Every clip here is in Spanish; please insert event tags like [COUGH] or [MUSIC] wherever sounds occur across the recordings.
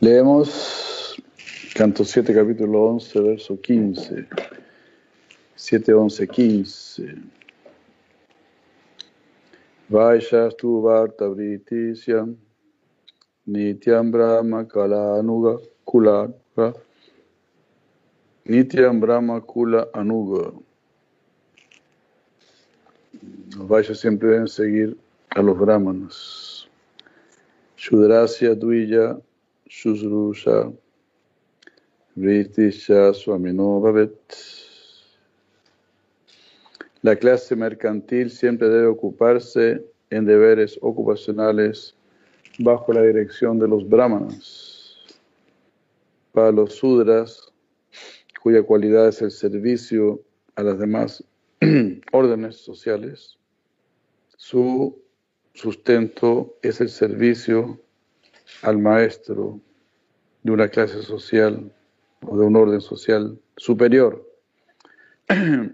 Leemos canto 7, capítulo 11, verso 15. 7, 11, 15. Vaishastu Varta Britisyam Nityam Brahma Kalanuga Kulanuga Nityam Brahma Kula Anuga. Los Vaishyas siempre deben seguir a los brahmanas. Shudrasya Duya Shusrusha Vritisha Swamino Bhavet. La clase mercantil siempre debe ocuparse en deberes ocupacionales bajo la dirección de los brahmanas. Para los sudras, cuya cualidad es el servicio a las demás [CLEARS THROAT] órdenes sociales, su sustento es el servicio al maestro de una clase social o de un orden social superior. [CLEARS THROAT]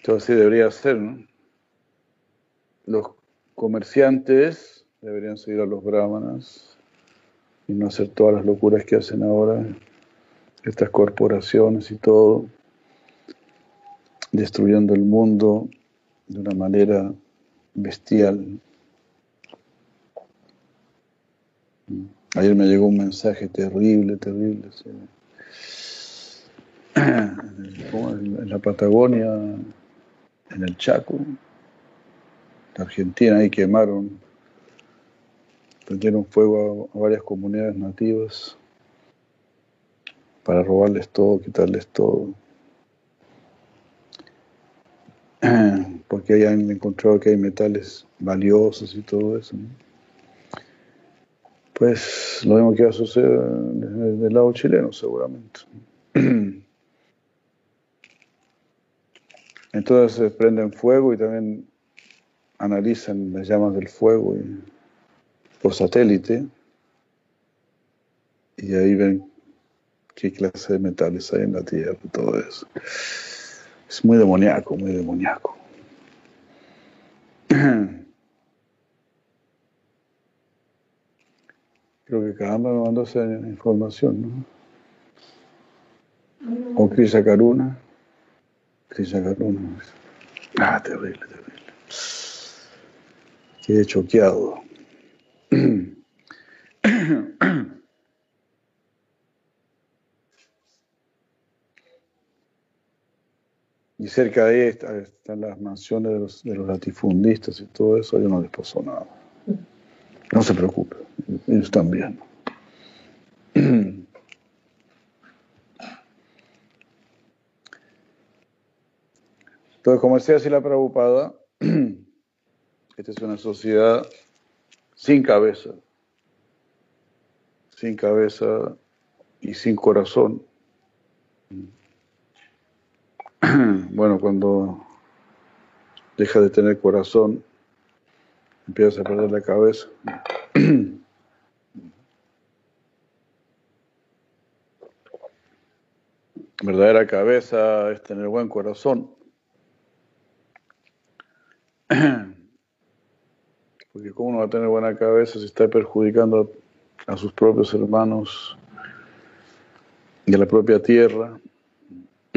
Entonces así debería ser, ¿no? Los comerciantes deberían seguir a los brahmanas y no hacer todas las locuras que hacen ahora estas corporaciones y todo, destruyendo el mundo de una manera bestial. Ayer me llegó un mensaje terrible, terrible. En la Patagonia, en el Chaco, en Argentina, ahí quemaron, prendieron fuego a, varias comunidades nativas para robarles todo, quitarles todo. [CLEARS THROAT] Porque hayan encontrado que hay metales valiosos y todo eso. Pues lo mismo que va a suceder desde el lado chileno, seguramente. [CLEARS THROAT] Entonces prenden fuego y también analizan las llamas del fuego por satélite y ahí ven qué clase de metales hay en la Tierra y todo eso. Es muy demoníaco, muy demoníaco. [CLEARS THROAT] Creo que Kama me mandó esa información, ¿no? O Krishna Karuna. Ah, terrible, terrible. Quedé choqueado. Y cerca de ahí están las mansiones de los, de los latifundistas y todo eso, yo no les pasó nada. No se preocupe, ellos están Entonces, como decía así la preocupada, [CLEARS THROAT] esta es una sociedad sin cabeza, sin cabeza y sin corazón. [CLEARS THROAT] Bueno, cuando deja de tener corazón, empieza a perder la cabeza. [CLEARS THROAT] Verdadera cabeza es tener buen corazón. [CLEARS THROAT] Porque cómo no va a tener buena cabeza si está perjudicando a sus propios hermanos y a la propia tierra. [CLEARS THROAT]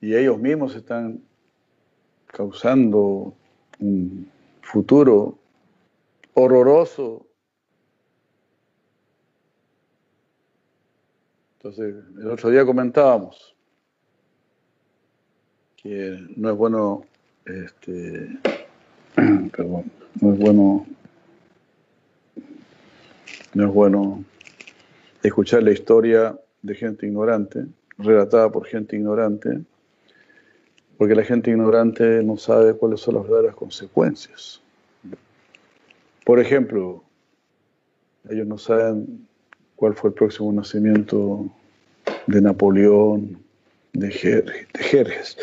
y ellos mismos están causando un futuro horroroso Entonces, el otro día comentábamos que no es bueno, este, [CLEARS THROAT] perdón, no es bueno, no es bueno escuchar la historia de gente ignorante, relatada por gente ignorante, porque la gente ignorante no sabe cuáles son las verdaderas consecuencias. Por ejemplo, ellos no saben cuál fue el próximo nacimiento de Napoleón, de, Jerjes.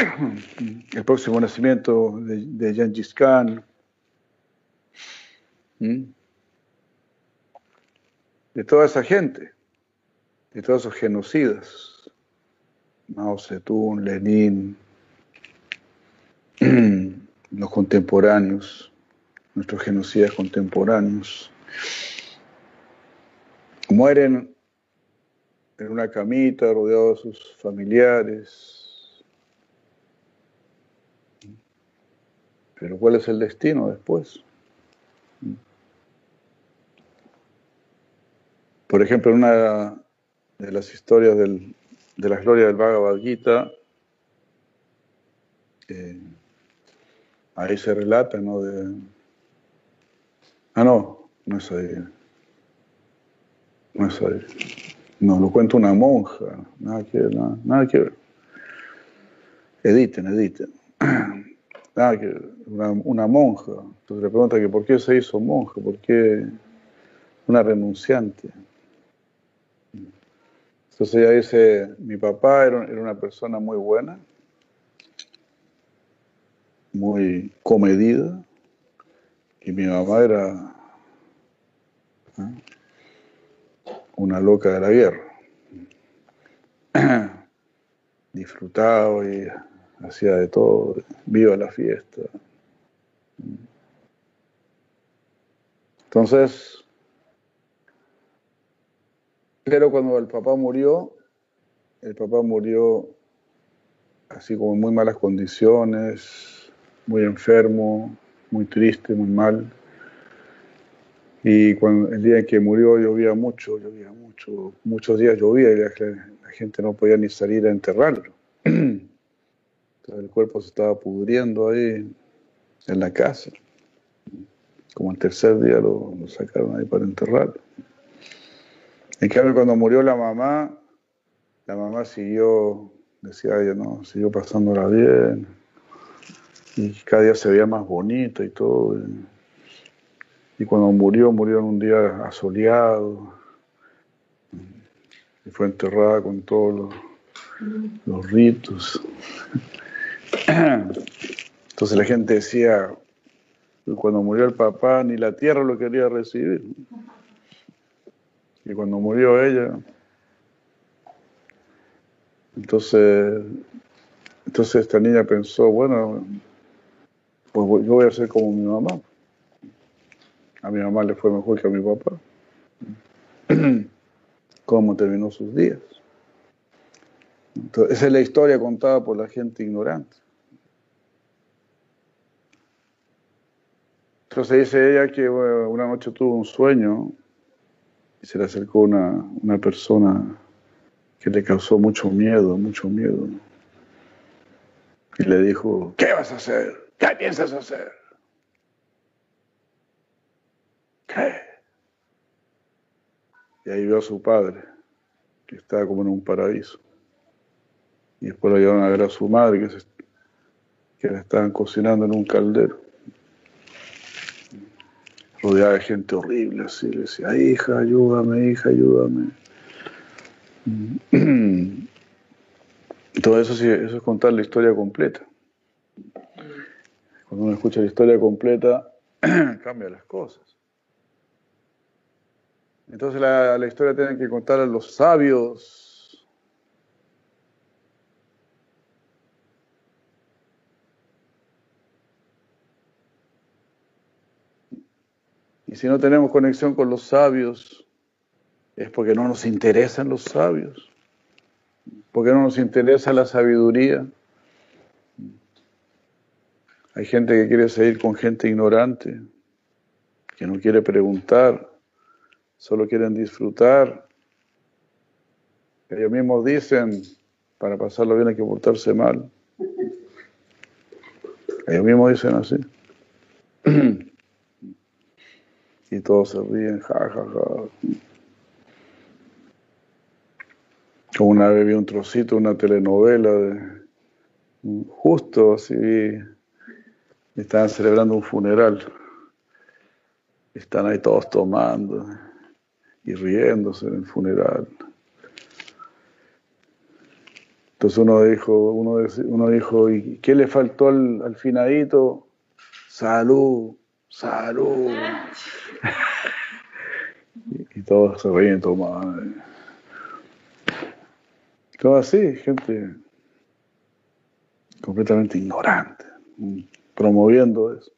[CLEARS THROAT] El próximo nacimiento de, de Khan. De toda esa gente, de todos esos genocidas. Mao Zedong, Lenin, [CLEARS THROAT] los contemporáneos, nuestros genocidas contemporáneos, mueren en una camita rodeados de sus familiares. Pero ¿cuál es el destino después? Por ejemplo, en una de las historias del, de la gloria del Bhagavad Gita, eh, ahí se relata, ¿no? Ah, no, no es ahí. No es ahí. No, lo cuenta una monja. Nada que ver, nada, que ver. Editen, editen. [CLEARS THROAT] Nada que ver. Una, monja. Entonces le pregunta que por qué se hizo monja, por qué una renunciante. Entonces ella dice, mi papá era, era una persona muy buena, muy comedida, y mi mamá era ¿eh? una loca de la guerra. [CLEARS THROAT] Disfrutaba y hacía de todo, viva la fiesta. Entonces, pero cuando el papá murió, el papá murió así como en muy malas condiciones, muy enfermo, muy triste, muy mal. Y cuando el día en que murió llovía mucho, llovía mucho, muchos días llovía y la, gente no podía ni salir a enterrarlo. [CLEARS THROAT] Entonces el cuerpo se estaba pudriendo ahí en la casa. Como el tercer día lo, sacaron ahí para enterrarlo. En cambio cuando murió la mamá, la mamá siguió, decía ella, no, siguió pasándola bien. Y cada día se veía más bonita y todo. Y cuando murió, murió en un día asoleado. Y fue enterrada con todos los, ritos. [CLEARS THROAT] Entonces la gente decía, cuando murió el papá, ni la tierra lo quería recibir. Y cuando murió ella, entonces, entonces esta niña pensó, bueno, pues yo voy a ser como mi mamá. A mi mamá le fue mejor que a mi papá. [CLEARS THROAT] ¿Cómo terminó sus días? Entonces, esa es la historia contada por la gente ignorante. Entonces dice ella que una noche tuvo un sueño y se le acercó una, una persona que le causó mucho miedo, mucho miedo. Y le dijo, ¿qué vas a hacer? ¿Qué piensas hacer? Y ahí vio a su padre, que estaba como en un paraíso. Y después lo llevaron a ver a su madre, que, que la estaban cocinando en un caldero. Rodeada de gente horrible, así. Le decía, hija, ayúdame, hija, ayúdame. [CLEARS THROAT] Todo eso, sí, eso es contar la historia completa. Cuando uno escucha la historia completa, [CLEARS THROAT] cambia las cosas. Entonces la, historia tiene que contar a los sabios. Y si no tenemos conexión con los sabios, es porque no nos interesan los sabios, porque no nos interesa la sabiduría. Hay gente que quiere seguir con gente ignorante, que no quiere preguntar, solo quieren disfrutar. Ellos mismos dicen, para pasarlo bien hay que portarse mal. Ellos mismos dicen así. [CLEARS THROAT] Y todos se ríen, ja, ja, ja. Como una vez vi un trocito, una telenovela de justo así estaban celebrando un funeral. Están ahí todos tomando y riéndose en el funeral. Entonces uno dijo, uno, uno dijo, ¿y qué le faltó al, al finadito? Salud, salud. [LAUGHS] y, todos se ríen tomando. Todo así, gente completamente ignorante, promoviendo eso.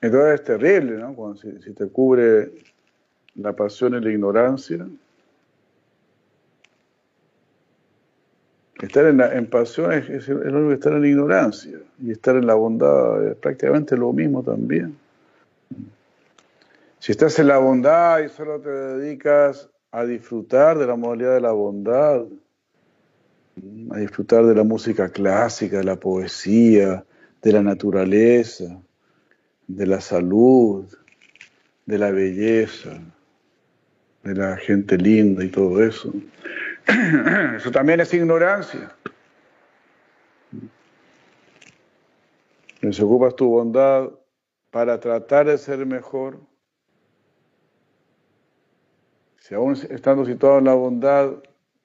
Entonces es terrible, ¿no? Cuando si, te cubre la pasión y la ignorancia. Estar en, en pasión es, es, lo mismo que estar en ignorancia. Y estar en la bondad es prácticamente lo mismo también. Si estás en la bondad y solo te dedicas a disfrutar de la modalidad de la bondad, a disfrutar de la música clásica, de la poesía, de la naturaleza, de la salud, de la belleza, de la gente linda y todo eso. [CLEARS THROAT] Eso también es ignorancia. Si ocupas tu bondad para tratar de ser mejor, si aún estando situado en la bondad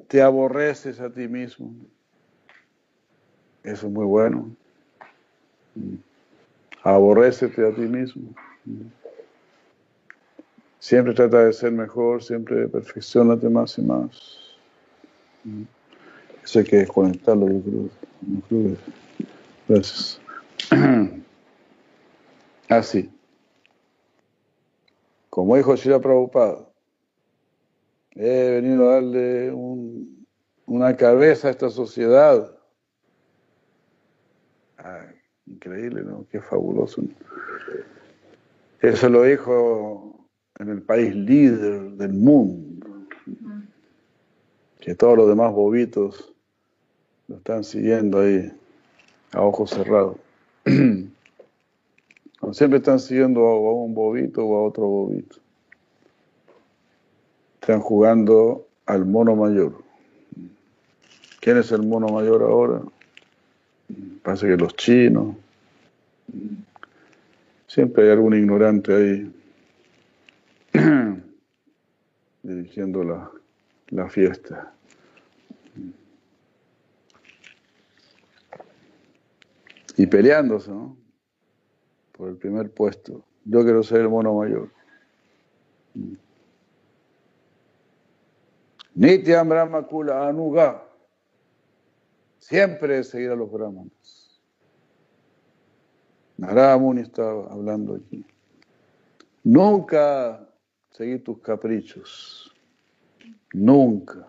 te aborreces a ti mismo, eso es muy bueno. Aborrécete a ti mismo. Siempre trata de ser mejor, siempre perfeccionate más y más. Eso hay que desconectarlo, yo creo. Gracias. [CLEARS THROAT] Así. Como dijo Shira Prabhupada, he venido a darle una cabeza a esta sociedad. increíble, ¿no? Qué fabuloso. Eso lo dijo en el país líder del mundo. Que todos los demás bobitos lo están siguiendo ahí a ojos cerrados. [CLEARS THROAT] Siempre están siguiendo a un bobito o a otro bobito. Están jugando al mono mayor. ¿Quién es el mono mayor ahora? Parece que los chinos. Siempre hay algún ignorante ahí [CLEARS THROAT] dirigiendo la, la fiesta. Y peleándose, ¿no? Por el primer puesto. Yo quiero ser el mono mayor. Nityam Brahma Kula Anuga. Siempre seguir a los brahmanas. Narada Muni está hablando aquí. Nunca seguir tus caprichos. Nunca.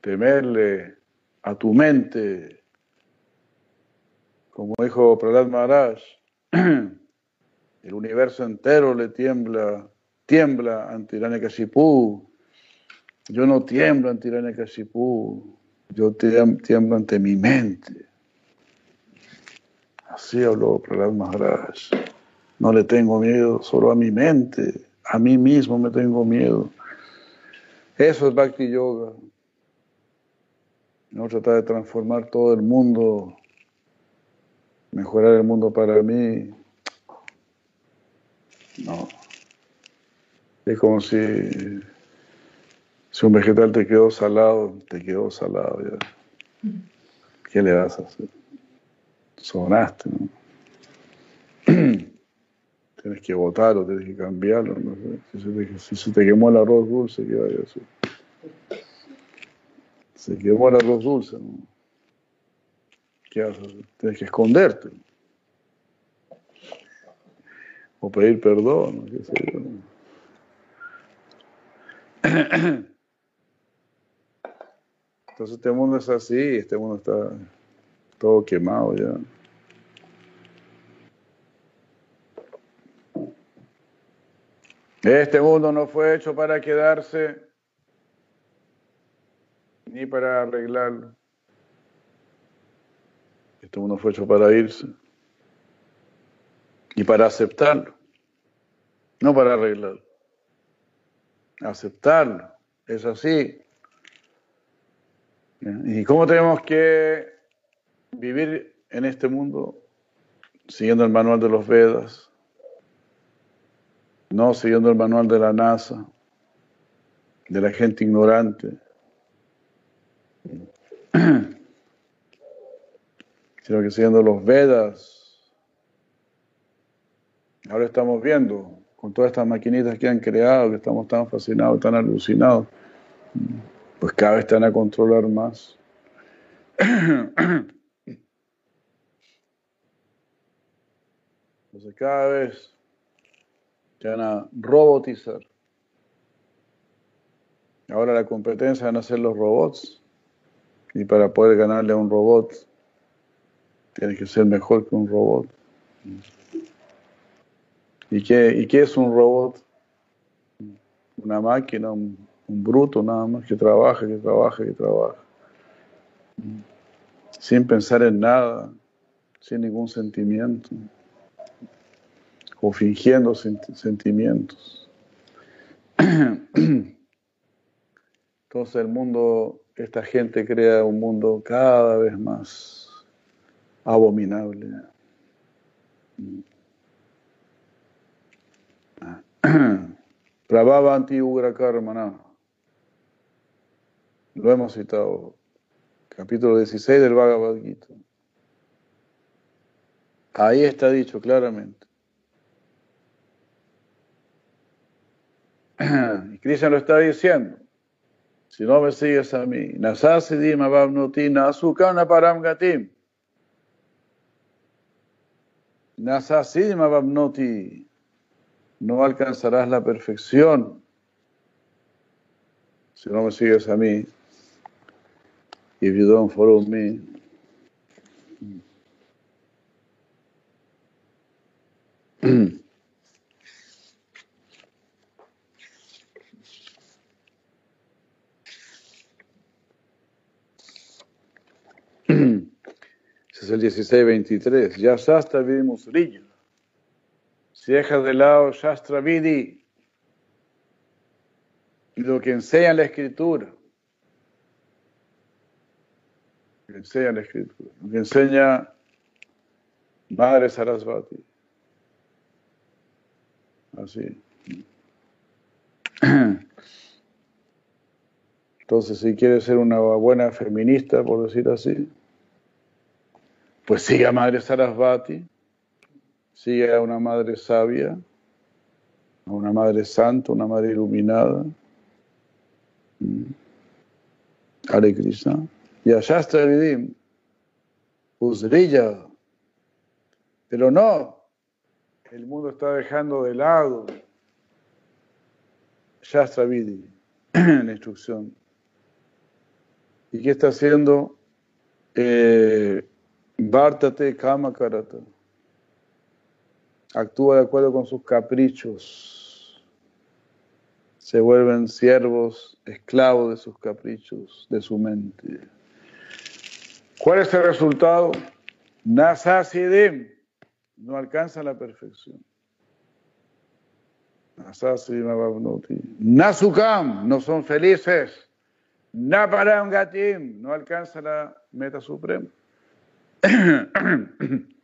Temerle a tu mente. Como dijo Prahlad Maharaj, [CLEARS THROAT] el universo entero le tiembla, tiembla ante Hiranyakashipu yo no tiemblo ante Hiranyakashipu, yo tiemblo ante mi mente. Así habló Prahlad Maharaj. No le tengo miedo solo a mi mente, a mí mismo me tengo miedo. Eso es Bhakti Yoga. No tratar de transformar todo el mundo, mejorar el mundo para mí. No. Es como si si un vegetal te quedó salado, te quedó salado ya. ¿Qué le vas a hacer? Sonaste, ¿no? [CLEARS THROAT] tienes que botarlo, tienes que cambiarlo. ¿no? Si, se te, si, quemó el arroz dulce, ¿qué vaya? Se quemó el arroz dulce, ¿no? ¿Qué hacer? Tienes que esconderte. O pedir perdón, qué sé yo. Entonces este mundo es así, este mundo está todo quemado ya. Este mundo no fue hecho para quedarse ni para arreglarlo. Este mundo fue hecho para irse y para aceptarlo, no para arreglarlo. Aceptarlo, es así. ¿Y cómo tenemos que vivir en este mundo? Siguiendo el manual de los Vedas, no siguiendo el manual de la NASA, de la gente ignorante, [CLEARS THROAT] sino que siguiendo los Vedas. Ahora estamos viendo con todas estas maquinitas que han creado, que estamos tan fascinados, tan alucinados, pues cada vez están a controlar más. [CLEARS THROAT] Entonces cada vez se van a robotizar. Ahora la competencia van a ser los robots. Y para poder ganarle a un robot, tiene que ser mejor que un robot. ¿Y qué, y qué es un robot? Una máquina, un, un bruto nada más, que trabaja, que trabaja, que trabaja. Sin pensar en nada, sin ningún sentimiento, o fingiendo sentimientos. [CLEARS THROAT] Entonces el mundo esta gente crea un mundo cada vez más abominable. [CLEARS THROAT] Prabhavanti Ugra Karmana. Lo hemos citado. Capítulo 16 del Bhagavad Gita. Ahí está dicho claramente. [CLEARS THROAT] Y Krishna lo está diciendo. Si no me sigues a mí, nasasidim ababnuti nasukana param gatim. Nasasidim ababnuti. No alcanzarás la perfección si no me sigues a mí. If you don't follow me. [CLEARS THROAT] es el 16-23. Ya Shastra vimos brillo. Si dejas de lado Shastra Vidi y lo que enseña la Escritura, lo que enseña la Escritura, lo que enseña Madre Sarasvati. Así. [CLEARS THROAT] Entonces, si quieres ser una buena feminista, por decir así, pues sigue a Madre Sarasvati, sigue a una madre sabia, a una madre santa, una madre iluminada. Mm. Hare Krishna. Y a Shastra Vidim, brilla. Pero no, el mundo está dejando de lado Shastra Vidi, la instrucción. ¿Y qué está haciendo? Eh, Bártate Kama Karata. Actúa de acuerdo con sus caprichos. Se vuelven siervos, esclavos de sus caprichos, de su mente. ¿Cuál es el resultado? Nasasidim. No alcanza la perfección. Nasukam. No son felices. Naparam Gatim. No alcanza la meta suprema. [COUGHS]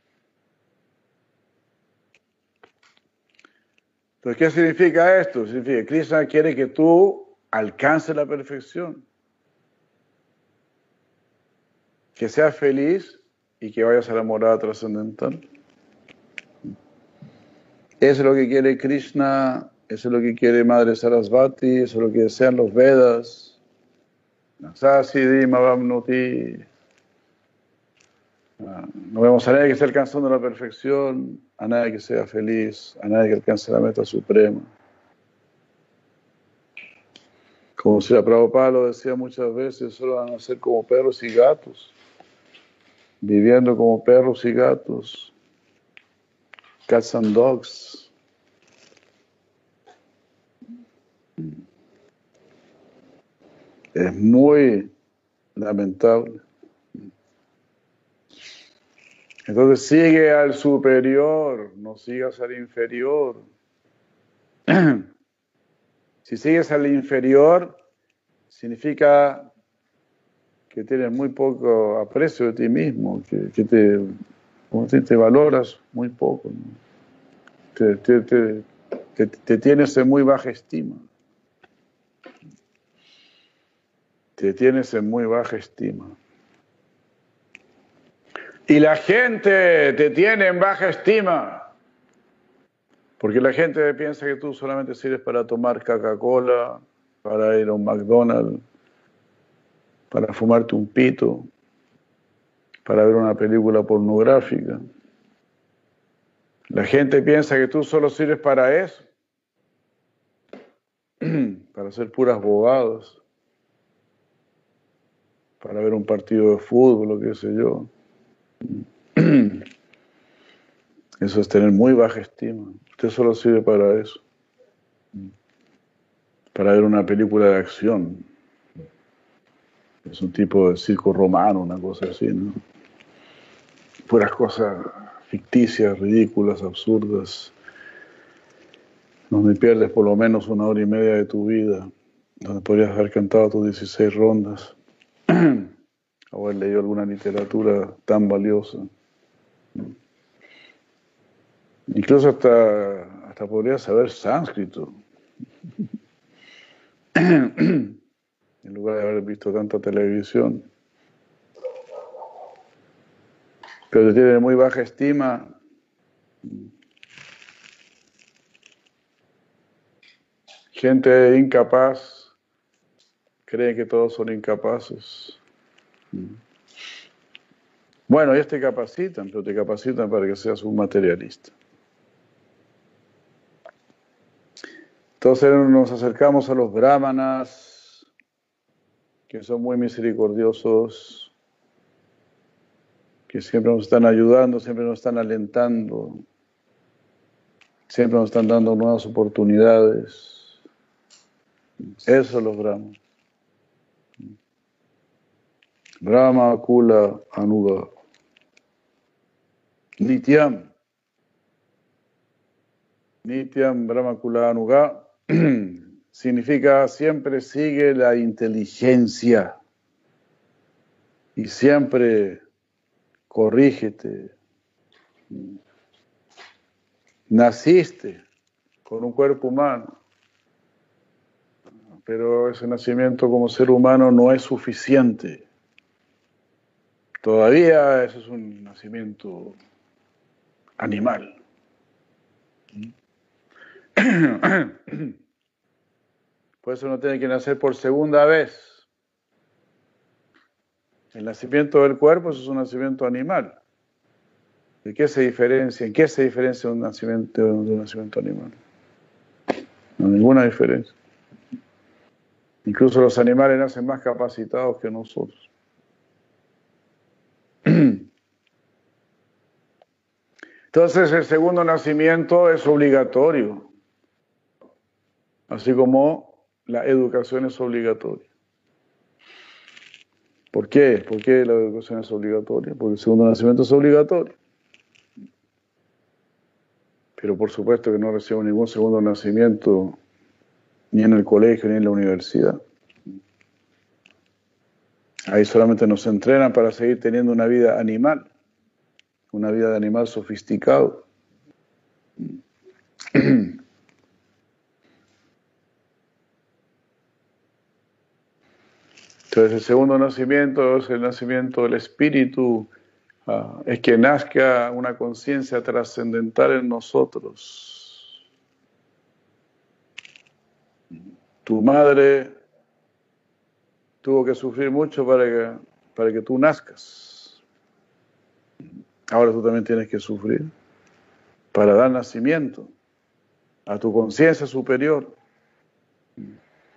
Entonces, ¿qué significa esto? Significa que Krishna quiere que tú alcances la perfección, que seas feliz y que vayas a la morada trascendental. Eso es lo que quiere Krishna, eso es lo que quiere Madre Sarasvati, eso es lo que desean los Vedas. Nasasidi Mavamnuti. No vemos a nadie que esté alcanzando la perfección, a nadie que sea feliz, a nadie que alcance la meta suprema. Como si la Prabhupada lo decía muchas veces, solo van a ser como perros y gatos, viviendo como perros y gatos, cats and dogs. Es muy lamentable. Entonces sigue al superior, no sigas al inferior. [CLEARS THROAT] si sigues al inferior, significa que tienes muy poco aprecio de ti mismo, que, te, valoras muy poco. Te, te, tienes en muy baja estima. Te tienes en muy baja estima. Y la gente te tiene en baja estima. Porque la gente piensa que tú solamente sirves para tomar Coca-Cola, para ir a un McDonald's, para fumarte un pito, para ver una película pornográfica. La gente piensa que tú solo sirves para eso, [CLEARS THROAT] para hacer puras bobadas, para ver un partido de fútbol o qué sé yo. [CLEARS THROAT] Eso es tener muy baja estima. Usted solo sirve para eso. Para ver una película de acción. Es un tipo de circo romano, una cosa así, ¿no? Puras cosas ficticias, ridículas, absurdas, donde pierdes por lo menos una hora y media de tu vida, donde podrías haber cantado tus 16 rondas [CLEARS THROAT] haber leído alguna literatura tan valiosa. Incluso hasta, hasta podría saber sánscrito, en lugar de haber visto tanta televisión. Pero tiene muy baja estima. Gente incapaz cree que todos son incapaces. Bueno, ellos te capacitan, pero te capacitan para que seas un materialista. Entonces nos acercamos a los brahmanas, que son muy misericordiosos, que siempre nos están ayudando, siempre nos están alentando, siempre nos están dando nuevas oportunidades. Eso los brahmanas. Brahma Kula Anuga. Nityam. Nityam Brahma Kula Anuga [CLEARS THROAT] significa siempre sigue la inteligencia y siempre corrígete. Naciste con un cuerpo humano, pero ese nacimiento como ser humano no es suficiente. Todavía eso es un nacimiento animal. Por eso uno tiene que nacer por segunda vez. El nacimiento del cuerpo es un nacimiento animal. ¿De qué se diferencia? ¿En qué se diferencia un nacimiento de un nacimiento animal? No, ninguna diferencia. Incluso los animales nacen más capacitados que nosotros. Entonces el segundo nacimiento es obligatorio, así como la educación es obligatoria. ¿Por qué? ¿Por qué la educación es obligatoria? Porque el segundo nacimiento es obligatorio. Pero por supuesto que no recibo ningún segundo nacimiento ni en el colegio ni en la universidad. Ahí solamente nos entrenan para seguir teniendo una vida animal, una vida de animal sofisticado. [CLEARS THROAT] Entonces el segundo nacimiento es el nacimiento del espíritu, ah, es que nazca una conciencia trascendental en nosotros. Tu madre tuvo que sufrir mucho para que, para que tú nazcas. Ahora tú también tienes que sufrir para dar nacimiento a tu conciencia superior. [CLEARS THROAT]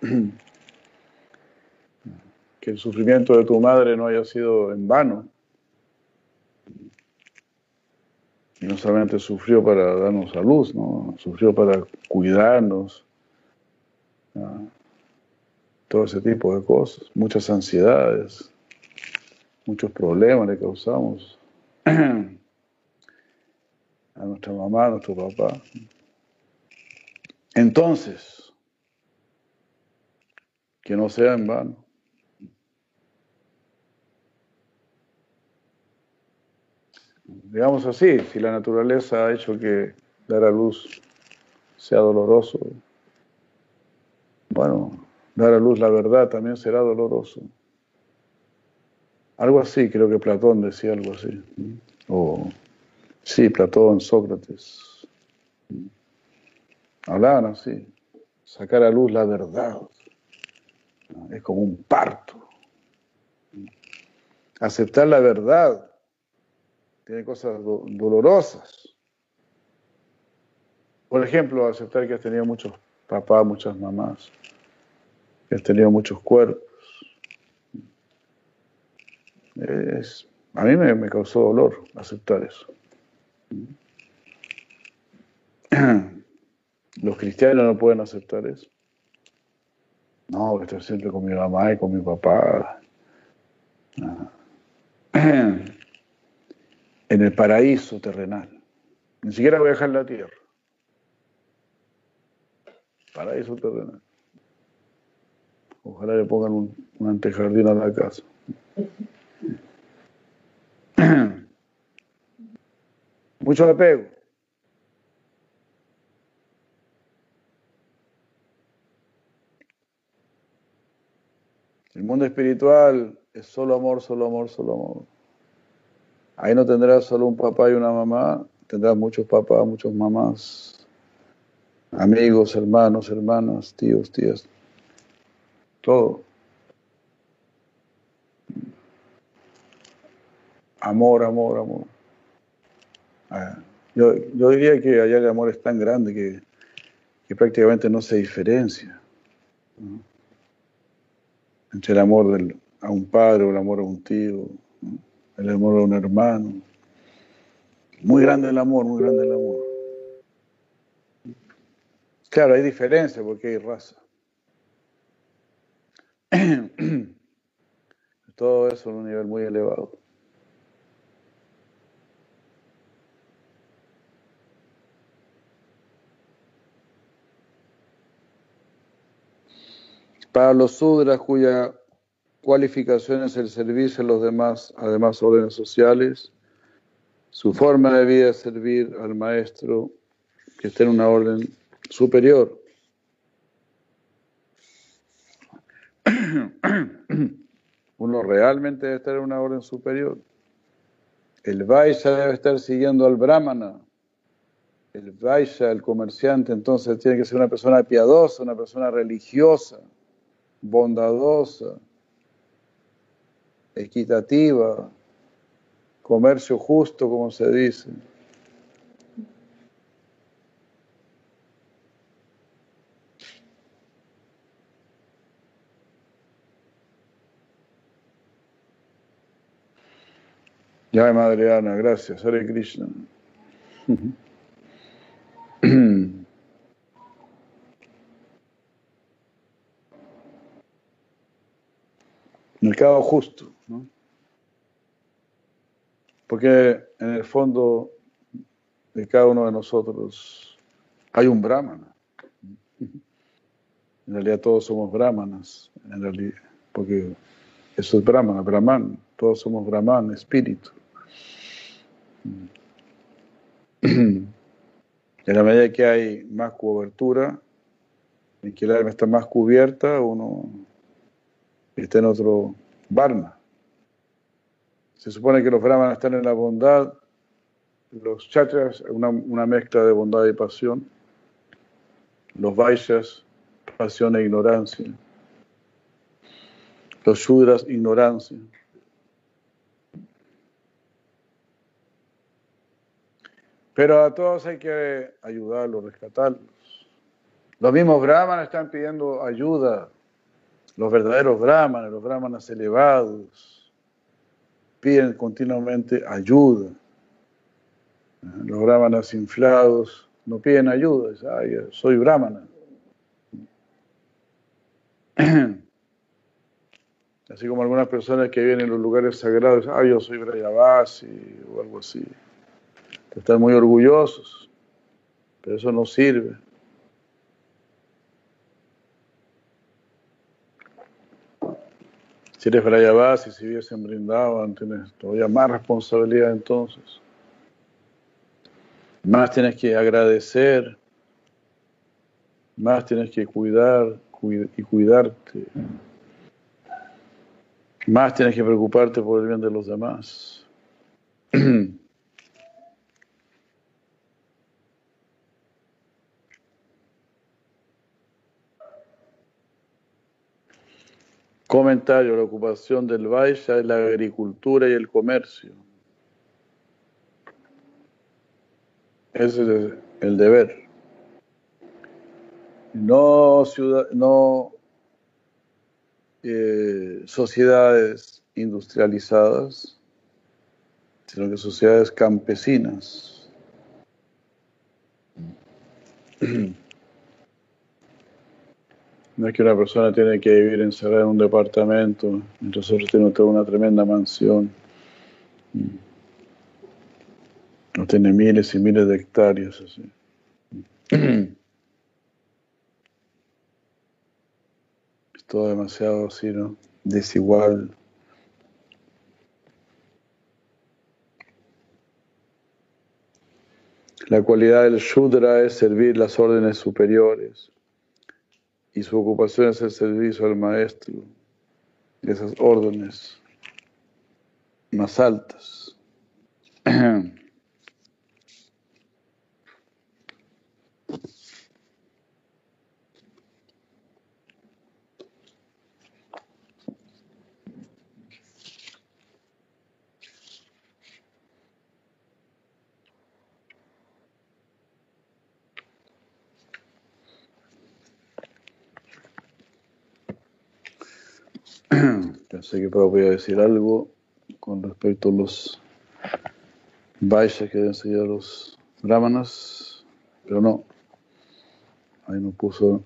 que el sufrimiento de tu madre no haya sido en vano. No solamente sufrió para darnos a luz, ¿no? sufrió para cuidarnos, todo ese tipo de cosas, muchas ansiedades, muchos problemas le causamos [CLEARS THROAT] a nuestra mamá, a nuestro papá. Entonces, que no sea en vano. Digamos así, si la naturaleza ha hecho que dar a luz sea doloroso, bueno, dar a luz la verdad también será doloroso. Algo así, creo que Platón decía algo así. O, sí, Platón, Sócrates. Hablaban así, sacar a luz la verdad. Es como un parto. Aceptar la verdad tiene cosas dolorosas. Por ejemplo, aceptar que has tenido muchos papás, muchas mamás, que has tenido muchos cuerpos. A mí me, causó dolor aceptar eso. [CLEARS THROAT] Los cristianos no pueden aceptar eso. No, estar siempre con mi mamá y con mi papá. [CLEARS THROAT] En el paraíso terrenal. Ni siquiera voy a dejar la tierra. Paraíso terrenal. Ojalá le pongan un, un antejardín a la casa. Mucho apego. El mundo espiritual es solo amor, solo amor, solo amor. Ahí no tendrás solo un papá y una mamá, tendrás muchos papás, muchas mamás, amigos, hermanos, hermanas, tíos, tías, todo. Amor, amor, amor. Ah, yo, diría que allá el amor es tan grande que, prácticamente no se diferencia entre el amor a un padre o el amor a un tío, el amor a un hermano. Muy grande el amor, muy grande el amor. Claro, hay diferencia porque hay raza. [CLEARS THROAT] Todo eso en un nivel muy elevado. Para los sudras cuya cualificación es el servicio a los demás, además órdenes sociales, su forma de vida es servir al maestro que esté en una orden superior. [CLEARS THROAT] Uno realmente debe estar en una orden superior. El Vaisha debe estar siguiendo al Brahmana. El Vaisha, el comerciante, entonces tiene que ser una persona piadosa, una persona religiosa bondadosa, equitativa, comercio justo, como se dice. Ya, Madre Ana, gracias. Hare Krishna. [CLEARS THROAT] [CLEARS THROAT] Mercado justo, ¿no? Porque en el fondo de cada uno de nosotros hay un brahmana. En realidad todos somos brahmanas, en porque eso es brahmana, brahman, todos somos brahman, espíritu. En la medida que hay más cobertura, en que el alma está más cubierta, uno está en otro Varna. Se supone que los brahmanas están en la bondad, los chakras, una, una mezcla de bondad y pasión, los vaishyas, pasión e ignorancia, los shudras, ignorancia. Pero a todos hay que ayudarlos, rescatarlos. Los mismos brahmanas están pidiendo ayuda los verdaderos brahmanas, los brahmanas elevados, piden continuamente ayuda. Los brahmanas inflados no piden ayuda, dicen, soy brahmana. [CLEARS THROAT] Así como algunas personas que viven en los lugares sagrados, ah, yo soy Brayavasi o algo así. Están muy orgullosos, pero eso no sirve. Si eres Brayavasi, si vives en Brindavan, tienes todavía más responsabilidad entonces. Más tienes que agradecer, más tienes que cuidar y cuidarte. Más tienes que preocuparte por el bien de los demás. [CLEARS THROAT] Comentario, la ocupación del Vaisha es la agricultura y el comercio. Ese es el deber. No, ciudad, no eh, sociedades industrializadas, sino que sociedades campesinas. [CLEARS THROAT] No es que una persona tiene que vivir encerrada en un departamento, mientras otros tienen toda una tremenda mansión. No tiene miles y miles de hectáreas así. [CLEARS THROAT] todo demasiado así, ¿no? Desigual. La cualidad del Shudra es servir las órdenes superiores y su ocupación es el servicio al maestro esas órdenes más altas. [CLEARS THROAT] Pensé que podía decir algo con respecto a los Vaishyas que deben seguir a los Brahmanas, pero no. Ahí no puso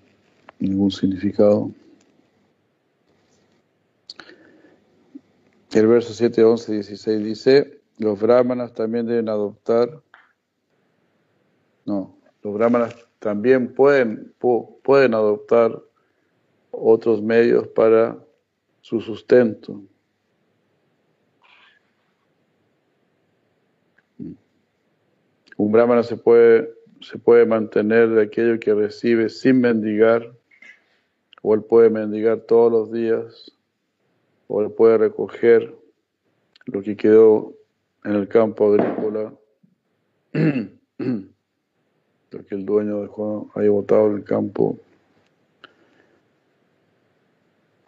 ningún significado. El verso 7, 11, 16 dice, los brahmanas también deben adoptar, no, los brahmanas también pueden, pueden adoptar otros medios para su sustento. Un brahmana se puede, se puede mantener de aquello que recibe sin mendigar, o él puede mendigar todos los días, o él puede recoger lo que quedó en el campo agrícola, [CLEARS THROAT] lo que el dueño dejó ahí botado en el campo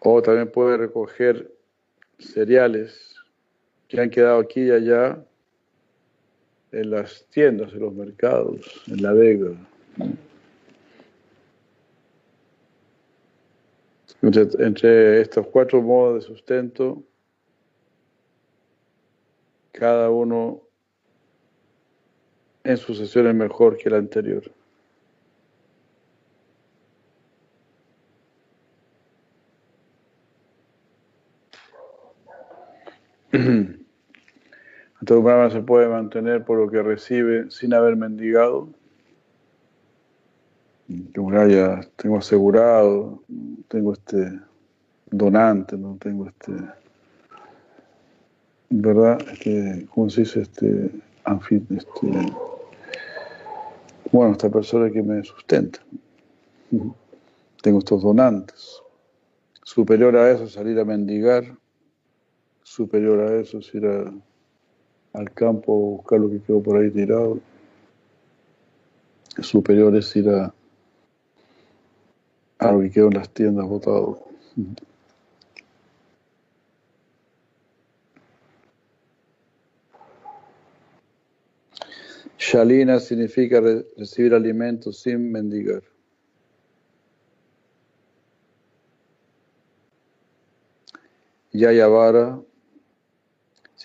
O también puede recoger cereales que han quedado aquí y allá en las tiendas, en los mercados, en la vega. Entre, estos cuatro modos de sustento, cada uno en sucesión es mejor que el anterior. [CLEARS THROAT] Entonces Brahma se puede mantener por lo que recibe sin haber mendigado. Como ya tengo asegurado, tengo este donante, no tengo este, ¿verdad? Este, ¿Cómo se dice? Este, este, bueno, esta persona que me sustenta. Tengo estos donantes. Superior a eso, salir a mendigar superior a eso es ir al campo a buscar lo que quedó por ahí tirado. Superior es ir a, a lo que quedó en las tiendas botado. Shalina significa recibir alimentos sin mendigar. Yayavara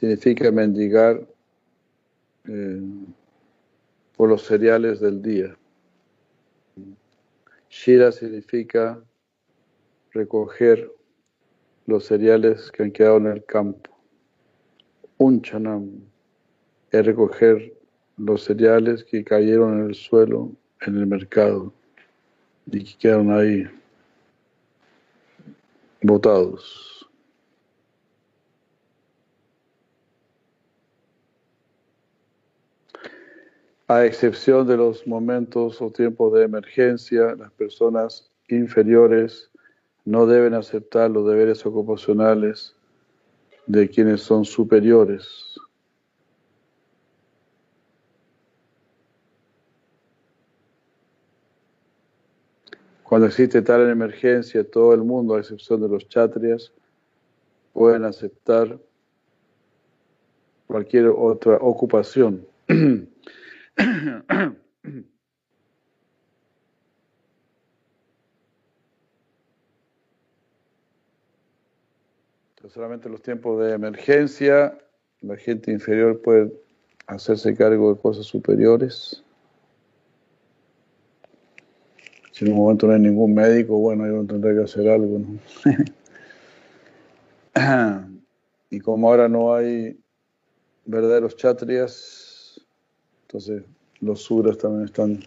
significa mendigar eh, por los cereales del día. Shira significa recoger los cereales que han quedado en el campo. Unchanam es recoger los cereales que cayeron en el suelo, en el mercado, y que quedaron ahí botados. A excepción de los momentos o tiempos de emergencia, las personas inferiores no deben aceptar los deberes ocupacionales de quienes son superiores. Cuando existe tal emergencia, todo el mundo, a excepción de los chatrias, pueden aceptar cualquier otra ocupación. [CLEARS THROAT] solamente en los tiempos de emergencia la gente inferior puede hacerse cargo de cosas superiores. Si en un momento no hay ningún médico, bueno, ahí uno tendrá que hacer algo. [LAUGHS] y como ahora no hay verdaderos chatrias, entonces los suras también están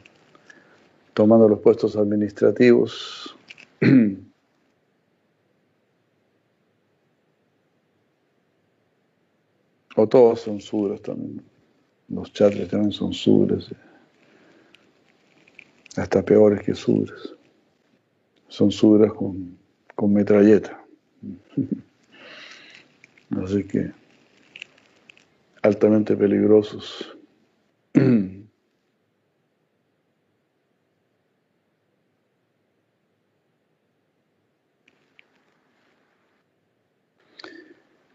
tomando los puestos administrativos. [CLEARS THROAT] o todos son suras también. Los chatrias también son suras. Hasta peores que suras. Son suras con, con metralleta. [LAUGHS] Así que altamente peligrosos. [CLEARS THROAT]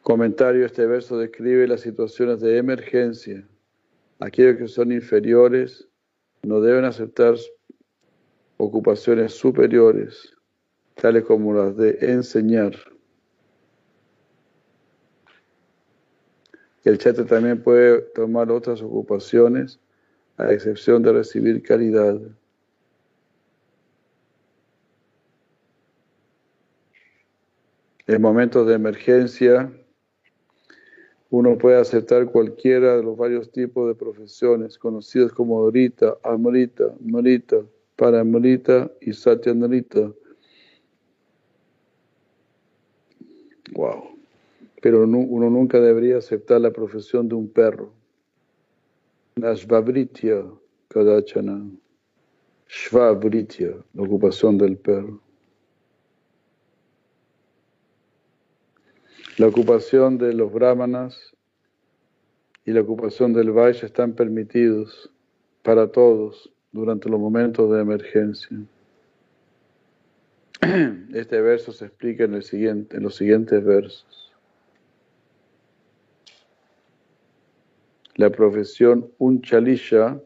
Comentario, este verso describe las situaciones de emergencia. Aquellos que son inferiores no deben aceptar ocupaciones superiores, tales como las de enseñar. El chate también puede tomar otras ocupaciones, a excepción de recibir caridad. En momentos de emergencia, uno puede aceptar cualquiera de los varios tipos de profesiones conocidas como Dorita, Amrita, Marita, Paramrita y Satyanarita. Wow. Pero uno nunca debería aceptar la profesión de un perro. Nashvabritya Kadachana. Shvabritya, la ocupación del perro. La ocupación de los brahmanas y la ocupación del vaishya están permitidos para todos durante los momentos de emergencia. [CLEARS THROAT] Este verso se explica en los siguientes versos. La profesión unchalisha,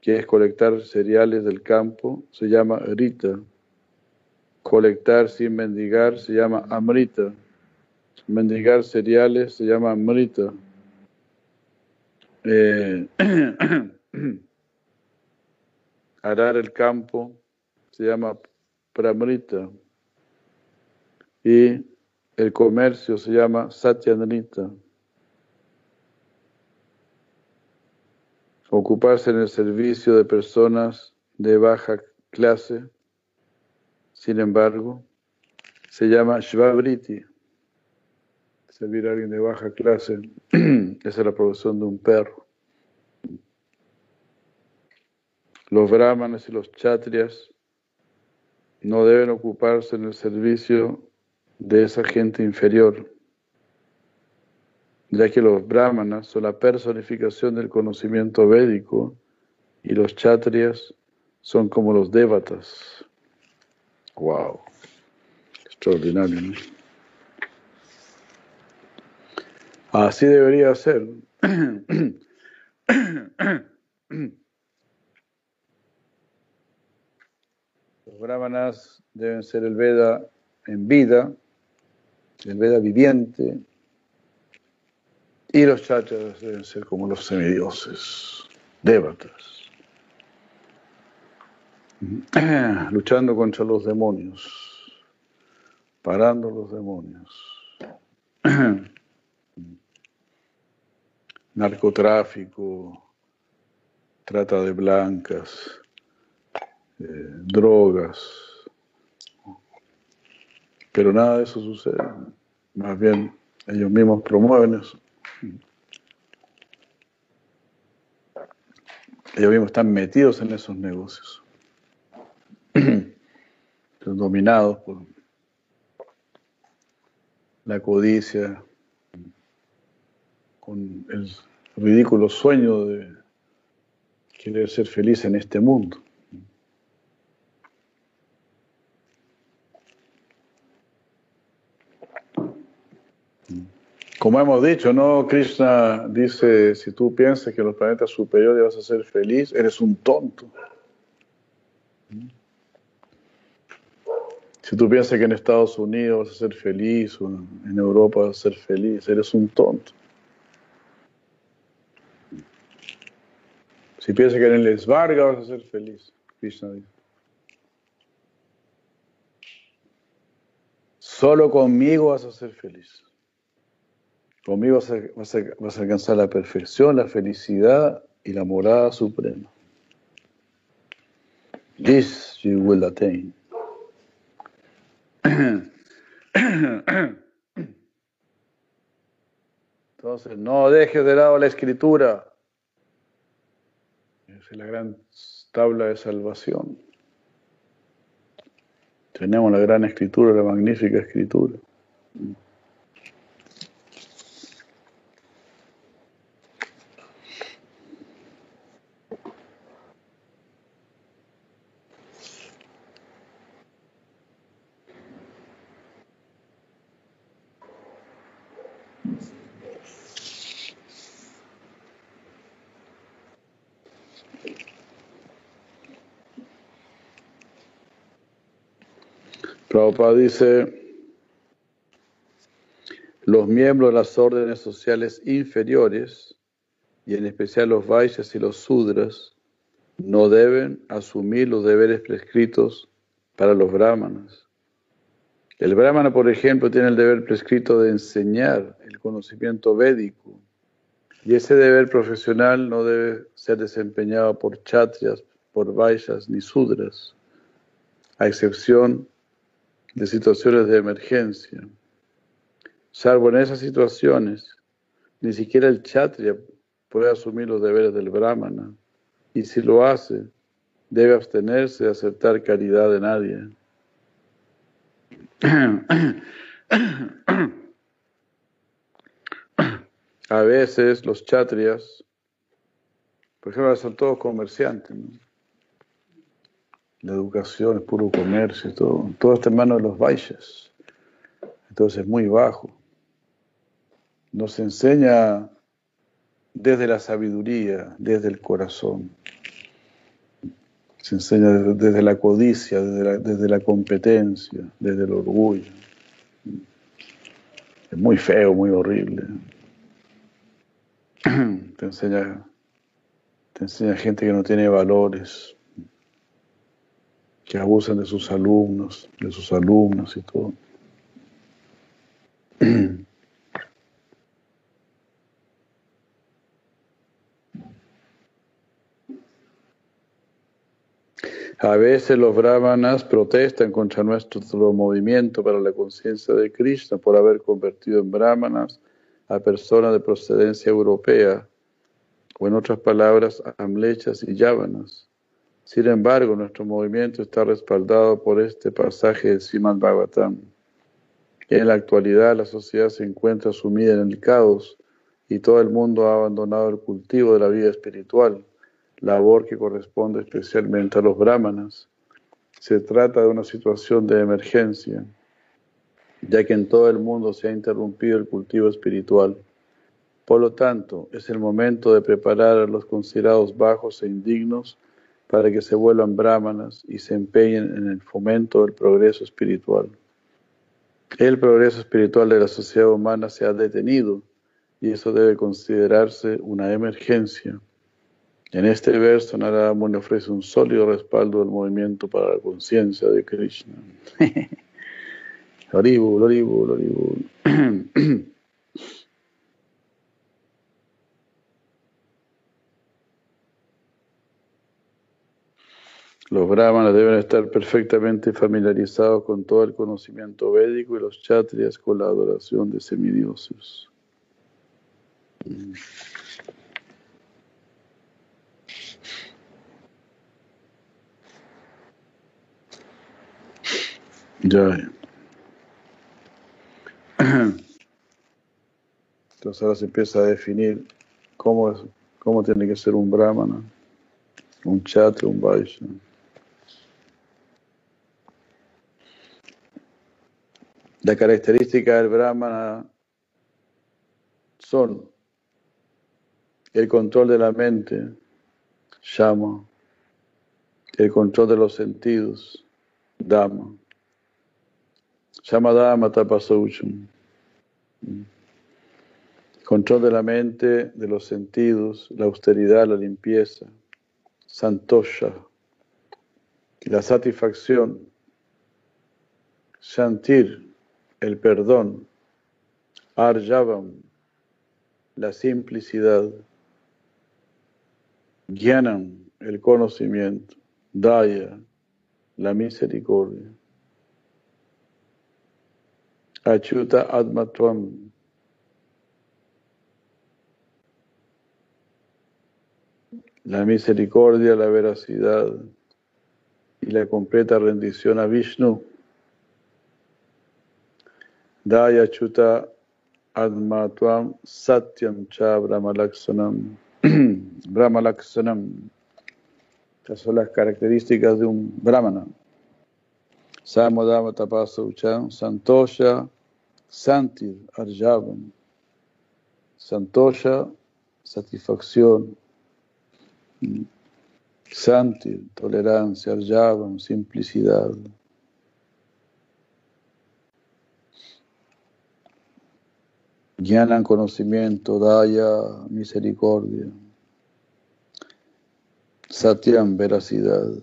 que es colectar cereales del campo, se llama rita. Colectar sin mendigar se llama amrita mendigar cereales se llama mrita. Eh, [CLEARS THROAT] arar el campo se llama pramrita. Y el comercio se llama satyanrita. Ocuparse en el servicio de personas de baja clase, sin embargo, se llama shvabriti servir a alguien de baja clase, esa [CLEARS THROAT] es la profesión de un perro. Los brahmanes y los chatrias no deben ocuparse en el servicio de esa gente inferior, ya que los brahmanas son la personificación del conocimiento védico y los chatrias son como los devatas. ¡Wow! Extraordinario, ¿no? Así debería ser. [COUGHS] Los brahmanas deben ser el Veda en vida el Veda viviente, y los chachas deben ser como los semidioses, devatas, [CLEARS THROAT] luchando contra los demonios, parando los demonios. [CLEARS THROAT] Narcotráfico, trata de blancas, eh, drogas, pero nada de eso sucede. Más bien, ellos mismos promueven eso. Ellos mismos están metidos en esos negocios. [CLEARS THROAT] Dominados por la codicia, con el ridículo sueño de querer ser feliz en este mundo. Como hemos dicho, ¿no? Krishna dice, si tú piensas que en los planetas superiores vas a ser feliz, eres un tonto. Si tú piensas que en Estados Unidos vas a ser feliz o en Europa vas a ser feliz, eres un tonto. Si piensas que en el Esvarga vas a ser feliz, Krishna dice. Solo conmigo vas a ser feliz. Conmigo vas a, alcanzar la perfección, la felicidad y la morada suprema. This you will attain. [COUGHS] Entonces, no dejes de lado la escritura. es la gran tabla de salvación. Tenemos la gran escritura, la magnífica escritura. Dice, los miembros de las órdenes sociales inferiores, y en especial los Vaishyas y los Sudras, no deben asumir los deberes prescritos para los brahmanas. El brahmana, por ejemplo, tiene el deber prescrito de enseñar el conocimiento védico, y ese deber profesional no debe ser desempeñado por chatrias, por vaishyas ni sudras, a excepción de situaciones de emergencia. Salvo en esas situaciones, ni siquiera el chatria puede asumir los deberes del brahmana, y si lo hace, debe abstenerse de aceptar caridad de nadie. A veces los chatrias, por ejemplo, son todos comerciantes, ¿no? La educación, es puro comercio, todo, todo está en manos de los Vaishyas. Entonces es muy bajo. Nos enseña desde la sabiduría, desde el corazón. Se enseña desde, la codicia, desde la, desde la competencia, desde el orgullo. Es muy feo, muy horrible. [CLEARS THROAT] Te enseña, te enseña gente que no tiene valores, que abusan de sus alumnos, de sus alumnos y todo. [CLEARS THROAT] A veces los brahmanas protestan contra nuestro movimiento para la conciencia de Krishna por haber convertido en brahmanas a personas de procedencia europea, o en otras palabras, amlechas y yávanas. Sin embargo, nuestro movimiento está respaldado por este pasaje de Srimad Bhagavatam. En la actualidad, la sociedad se encuentra sumida en el caos y todo el mundo ha abandonado el cultivo de la vida espiritual, labor que corresponde especialmente a los brahmanas. Se trata de una situación de emergencia, ya que en todo el mundo se ha interrumpido el cultivo espiritual. Por lo tanto, es el momento de preparar a los considerados bajos e indignos para que se vuelvan brahmanas y se empeñen en el fomento del progreso espiritual. El progreso espiritual de la sociedad humana se ha detenido y eso debe considerarse una emergencia. En este verso, Narada Muni ofrece un sólido respaldo al movimiento para la conciencia de Krishna. [LAUGHS] [CLEARS THROAT] Los brahmanas deben estar perfectamente familiarizados con todo el conocimiento védico y los chatrias con la adoración de semidioses. Ya. Entonces ahora se empieza a definir cómo, cómo tiene que ser un brahmana, un chatra, un vaishya. La característica del brahmana son el control de la mente, llama, el control de los sentidos, dama, llama dama tapasaucham, control de la mente, de los sentidos, la austeridad, la limpieza, santosha, la satisfacción, sentir el perdón, arjavam, la simplicidad, Gyanam, el conocimiento, Daya, la misericordia, Achuta Atmatvam, la misericordia, la veracidad y la completa rendición a Vishnu. Daya Chuta Admatvam Satyam Cha Brahmalaksanam. [CLEARS THROAT] Brahmalaksanam. Estas son las características de un brahmana. Samodama Tapasa Ucham Santosha Santir Arjavam. Santosha, satisfacción. Santir, tolerancia. Arjavam, simplicidad. Gyanan, conocimiento, Daya, misericordia. Satyam, veracidad.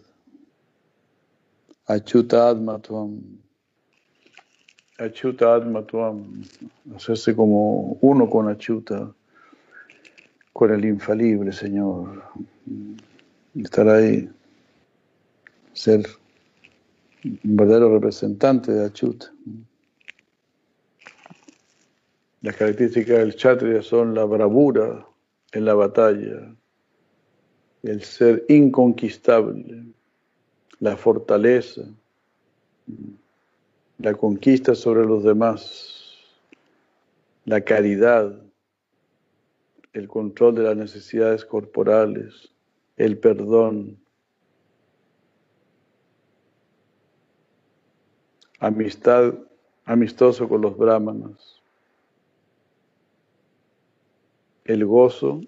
Achuta Atmatvam. Hacerse como uno con Achuta, con el infalible Señor. Estar ahí, ser un verdadero representante de Achuta. Las características del Kshatriya son la bravura en la batalla, el ser inconquistable, la fortaleza, la conquista sobre los demás, la caridad, el control de las necesidades corporales, el perdón, amistad, amistoso con los brahmanas el gozo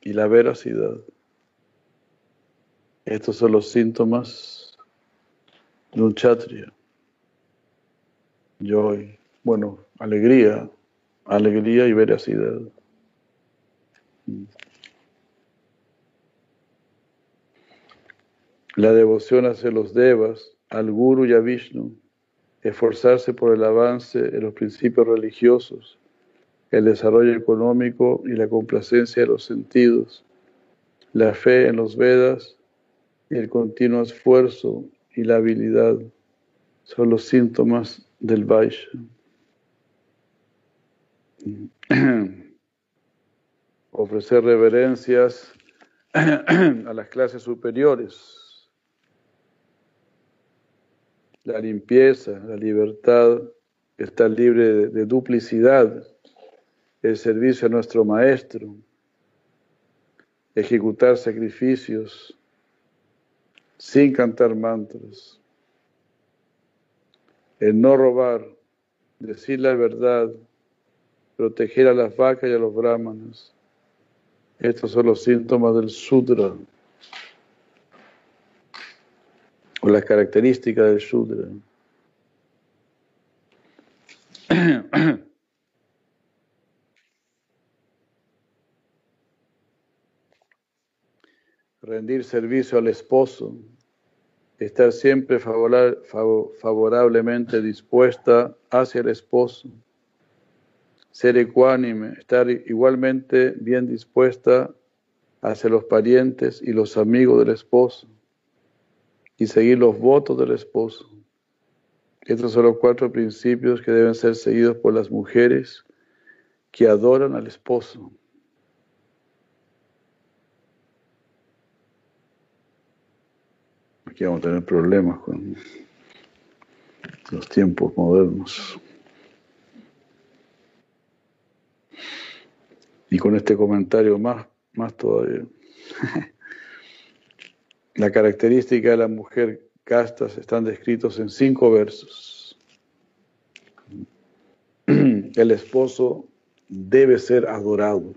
y la veracidad. Estos son los síntomas de un chatria. Joy, bueno, alegría, alegría y veracidad. La devoción hacia los devas, al Guru y a Vishnu, esforzarse por el avance en los principios religiosos, el desarrollo económico y la complacencia de los sentidos, la fe en los Vedas y el continuo esfuerzo y la habilidad son los síntomas del Vaishya. [CLEARS THROAT] Ofrecer reverencias [CLEARS THROAT] a las clases superiores, la limpieza, la libertad, estar libre de, de duplicidad el servicio a nuestro Maestro, ejecutar sacrificios sin cantar mantras, el no robar, decir la verdad, proteger a las vacas y a los brahmanes. Estos son los síntomas del Sudra, o las características del Sudra. [CLEARS THROAT] [COUGHS] rendir servicio al esposo, estar siempre favorablemente dispuesta hacia el esposo, ser ecuánime, estar igualmente bien dispuesta hacia los parientes y los amigos del esposo y seguir los votos del esposo. Estos son los cuatro principios que deben ser seguidos por las mujeres que adoran al esposo. Aquí vamos a tener problemas con los tiempos modernos. Y con este comentario más, más todavía. [LAUGHS] La característica de la mujer castas están descritos en cinco versos. [CLEARS THROAT] El esposo debe ser adorado.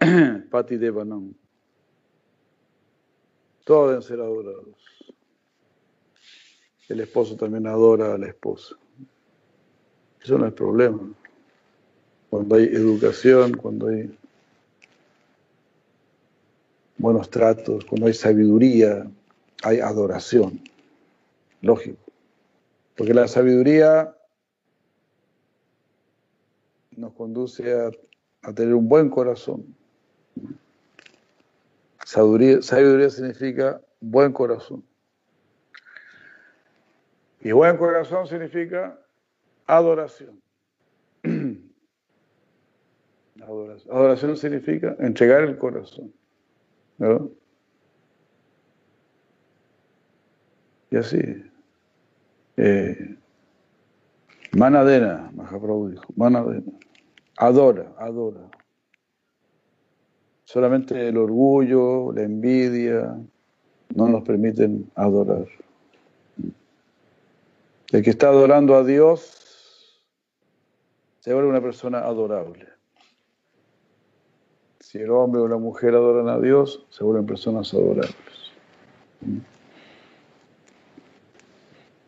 [CLEARS THROAT] Pati Devanam. Todos deben ser adorados. El esposo también adora a la esposa. Eso no es problema. Cuando hay educación, cuando hay buenos tratos, cuando hay sabiduría, hay adoración. Lógico. Porque la sabiduría nos conduce a, tener un buen corazón. Sabiduría, significa buen corazón. Y buen corazón significa adoración. [CLEARS THROAT] Adoración, adoración significa entregar el corazón. ¿no? Y así. Eh, Manadena, Mahaprabhu dijo, Manadena. Adora, adora. Solamente el orgullo, la envidia, no nos permiten adorar. El que está adorando a Dios se vuelve una persona adorable. Si el hombre o la mujer adoran a Dios, se vuelven personas adorables.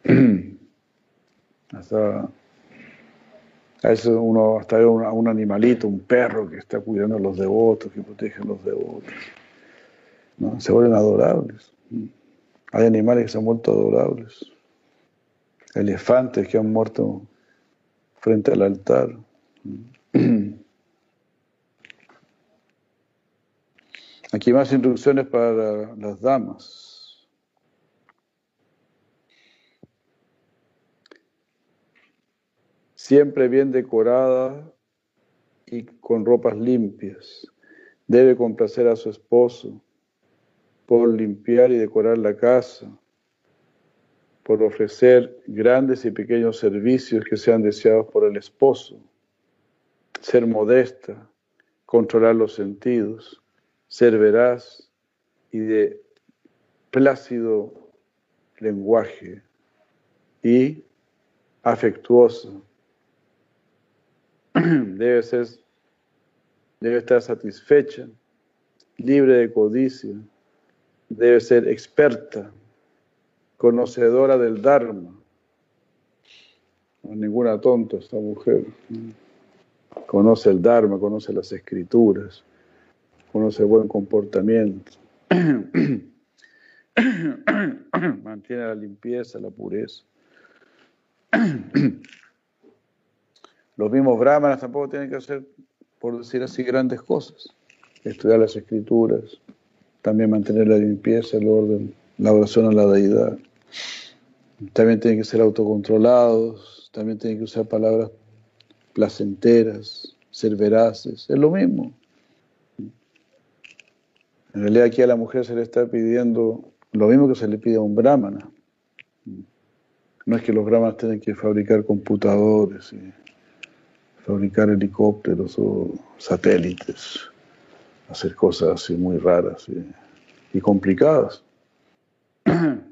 [CLEARS THROAT] Hasta a veces uno hasta ve a un animalito, un perro que está cuidando a los devotos, que protege a los devotos. Se vuelven adorables. Hay animales que se han vuelto adorables. Elefantes que han muerto frente al altar. [CLEARS THROAT] Aquí más instrucciones para las damas. Siempre bien decorada y con ropas limpias. Debe complacer a su esposo por limpiar y decorar la casa, por ofrecer grandes y pequeños servicios que sean deseados por el esposo, ser modesta, controlar los sentidos ser veraz y de plácido lenguaje y afectuoso. [CLEARS THROAT] Debe, ser, debe estar satisfecha, libre de codicia, debe ser experta, conocedora del Dharma. No ninguna tonta esta mujer. Conoce el Dharma, conoce las escrituras conoce buen comportamiento, [CLEARS THROAT] mantiene la limpieza, la pureza. [CLEARS THROAT] Los mismos brahmanas tampoco tienen que hacer, por decir así, grandes cosas. Estudiar las escrituras, también mantener la limpieza, el orden, la oración a la deidad. También tienen que ser autocontrolados, también tienen que usar palabras placenteras, ser veraces, es lo mismo. En realidad aquí a la mujer se le está pidiendo lo mismo que se le pide a un brahmana. No es que los brahmanas tengan que fabricar computadores fabricar helicópteros o satélites, hacer cosas así muy raras y, complicadas. [CLEARS THROAT]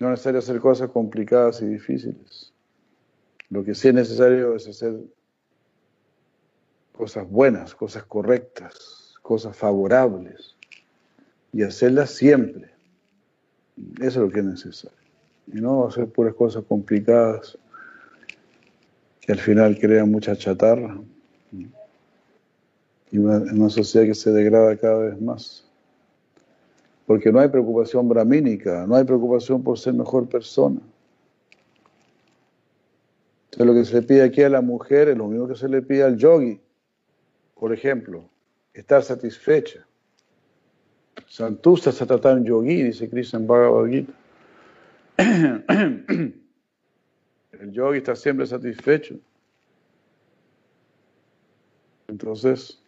No es necesario hacer cosas complicadas y difíciles. Lo que sí es necesario es hacer cosas buenas, cosas correctas, cosas favorables y hacerlas siempre. Eso es lo que es necesario. Y no hacer puras cosas complicadas que al final crean mucha chatarra. y una, sociedad que se degrada cada vez más. Porque no hay preocupación brahmínica, no hay preocupación por ser mejor persona. Entonces lo que se le pide aquí a la mujer es lo mismo que se le pide al yogi. Por ejemplo, estar satisfecha. Santusta Satatan Yogi, dice Krishna Bhagavad Gita. [CLEARS THROAT] El yogi está siempre satisfecho. Entonces,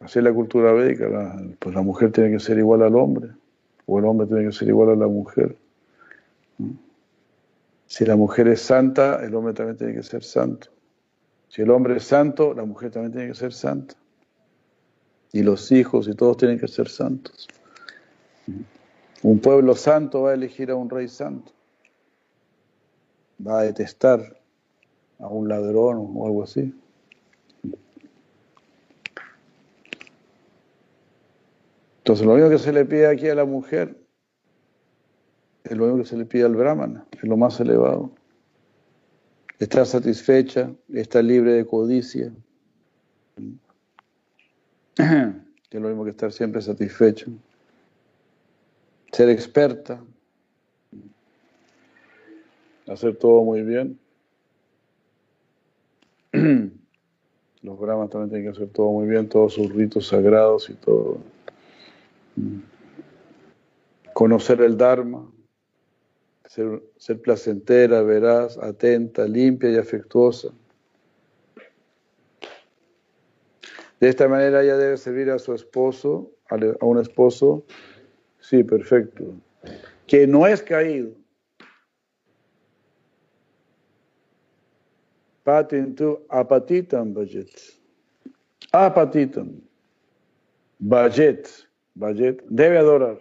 así es la cultura védica, la, pues la mujer tiene que ser igual al hombre, o el hombre tiene que ser igual a la mujer. Si la mujer es santa, el hombre también tiene que ser santo. Si el hombre es santo, la mujer también tiene que ser santa. Y los hijos y todos tienen que ser santos. Un pueblo santo va a elegir a un rey santo. Va a detestar a un ladrón o algo así. Entonces lo único que se le pide aquí a la mujer es lo único que se le pide al brahmana, es lo más elevado. Estar satisfecha, estar libre de codicia, que [CLEARS THROAT] es lo mismo que estar siempre satisfecho. Ser experta, hacer todo muy bien. [CLEARS THROAT] Los brahmas también tienen que hacer todo muy bien, todos sus ritos sagrados y todo. Conocer el Dharma, ser, placentera, veraz, atenta, limpia y afectuosa. De esta manera ella debe servir a su esposo, a un esposo, sí, perfecto, que no es caído. Patintu apatitam bajet. Apatitam. Bajet. Bajet. Debe adorar.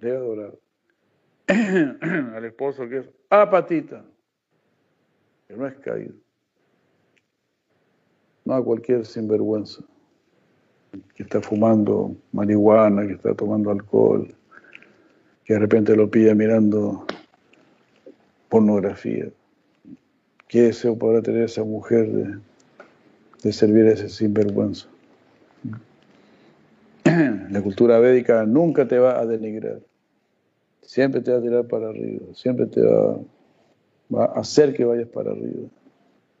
Debe adorar. [CLEARS THROAT] al esposo que es apatita, que no es caído. No a cualquier sinvergüenza que está fumando marihuana, que está tomando alcohol, que de repente lo pide mirando pornografía. ¿Qué deseo podrá tener esa mujer de, servir a ese sinvergüenza? [CLEARS THROAT] La cultura védica nunca te va a denigrar. Siempre te va a tirar para arriba, siempre te va, va a hacer que vayas para arriba. [CLEARS THROAT]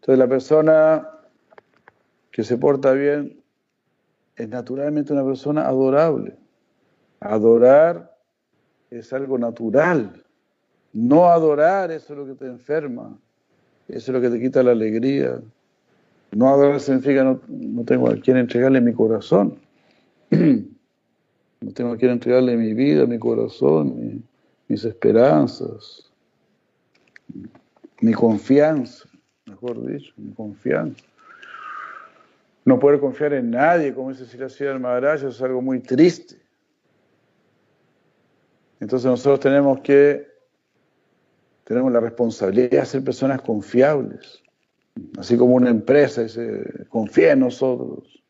Entonces la persona que se porta bien es naturalmente una persona adorable. Adorar es algo natural. No adorar, eso es lo que te enferma. Eso es lo que te quita la alegría. No adorar significa no, no tengo a quien entregarle mi corazón. [CLEARS THROAT] No tengo a quien entregarle mi vida, mi corazón, mis esperanzas, mi confianza, mejor dicho, mi confianza. No poder confiar en nadie, como dice Siracía Maharaj, es algo muy triste. Entonces nosotros tenemos que, tenemos la responsabilidad de ser personas confiables. Así como una empresa dice, confía en nosotros.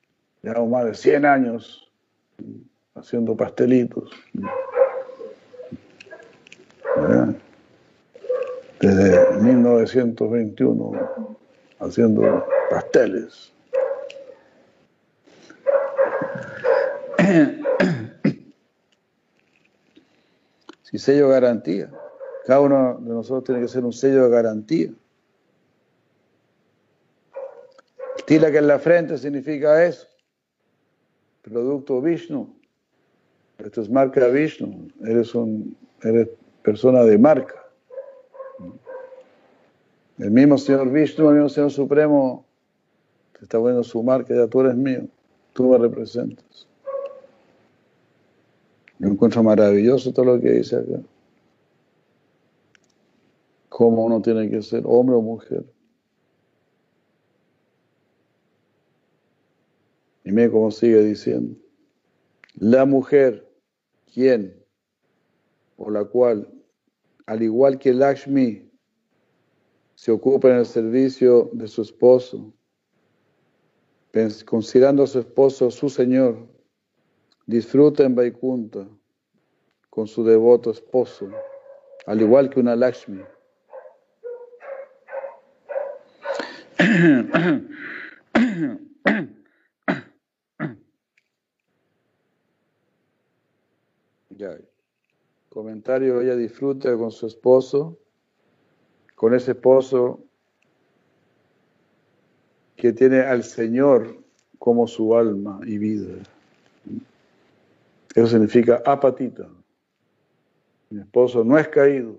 Llevamos más de 100 años haciendo pastelitos. Desde 1921 haciendo pasteles. [CLEARS THROAT] Si sello de garantía. Cada uno de nosotros tiene que ser un sello de garantía. Tila que en la frente significa eso. Producto Vishnu. Esto es marca Vishnu. Eres, un, eres persona de marca. El mismo Señor Vishnu, el mismo Señor Supremo, te está poniendo su marca, ya tú eres mío, tú me representas. Yo encuentro maravilloso todo lo que dice acá. Cómo uno tiene que ser, hombre o mujer. Y mire cómo sigue diciendo. La mujer, quien, por la cual, al igual que Lakshmi, se ocupa en el servicio de su esposo, considerando a su esposo su Señor, disfruta en Vaikunta con su devoto esposo, al igual que una Lakshmi. Comentario, ella disfruta con su esposo, con ese esposo que tiene al Señor como su alma y vida. Eso significa apatita. Mi esposo no es caído.